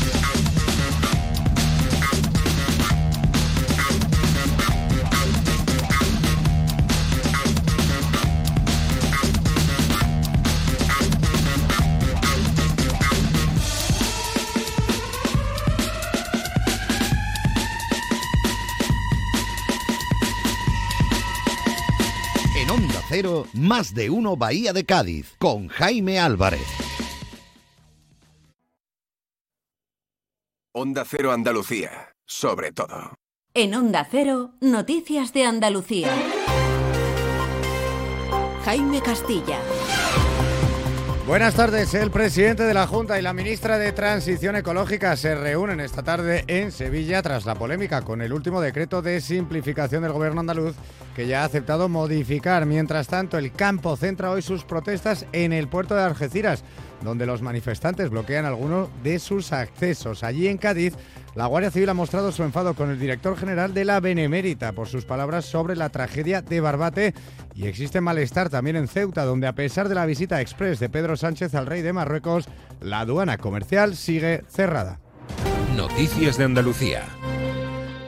Más de uno Bahía de Cádiz, con Jaime Álvarez. Onda Cero Andalucía, sobre todo. En Onda Cero, Noticias de Andalucía. Jaime Castilla. Buenas tardes. El presidente de la Junta y la ministra de Transición Ecológica se reúnen esta tarde en Sevilla tras la polémica con el último decreto de simplificación del gobierno andaluz que ya ha aceptado modificar. Mientras tanto, el campo centra hoy sus protestas en el puerto de Algeciras, donde los manifestantes bloquean algunos de sus accesos. Allí en Cádiz, la Guardia Civil ha mostrado su enfado con el director general de la Benemérita por sus palabras sobre la tragedia de Barbate y existe malestar también en Ceuta, donde a pesar de la visita express de Pedro Sánchez al rey de Marruecos, la aduana comercial sigue cerrada. Noticias de Andalucía.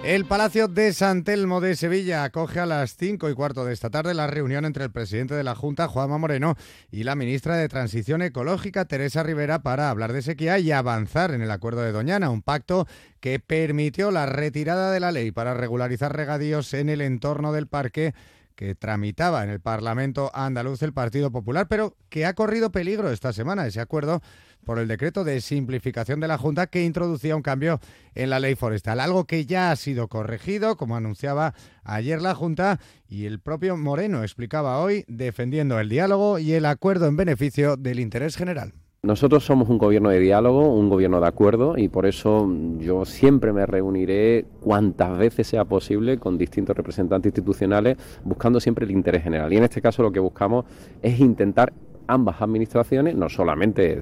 El Palacio de San Telmo de Sevilla acoge a las 5 y cuarto de esta tarde la reunión entre el presidente de la Junta, Juanma Moreno, y la ministra de Transición Ecológica, Teresa Rivera, para hablar de sequía y avanzar en el acuerdo de Doñana, un pacto que permitió la retirada de la ley para regularizar regadíos en el entorno del parque que tramitaba en el Parlamento andaluz el Partido Popular, pero que ha corrido peligro esta semana ese acuerdo por el decreto de simplificación de la Junta que introducía un cambio en la ley forestal, algo que ya ha sido corregido, como anunciaba ayer la Junta, y el propio Moreno explicaba hoy, defendiendo el diálogo y el acuerdo en beneficio del interés general. Nosotros somos un gobierno de diálogo, un gobierno de acuerdo y por eso yo siempre me reuniré cuantas veces sea posible con distintos representantes institucionales buscando siempre el interés general. Y en este caso lo que buscamos es intentar ambas administraciones, no solamente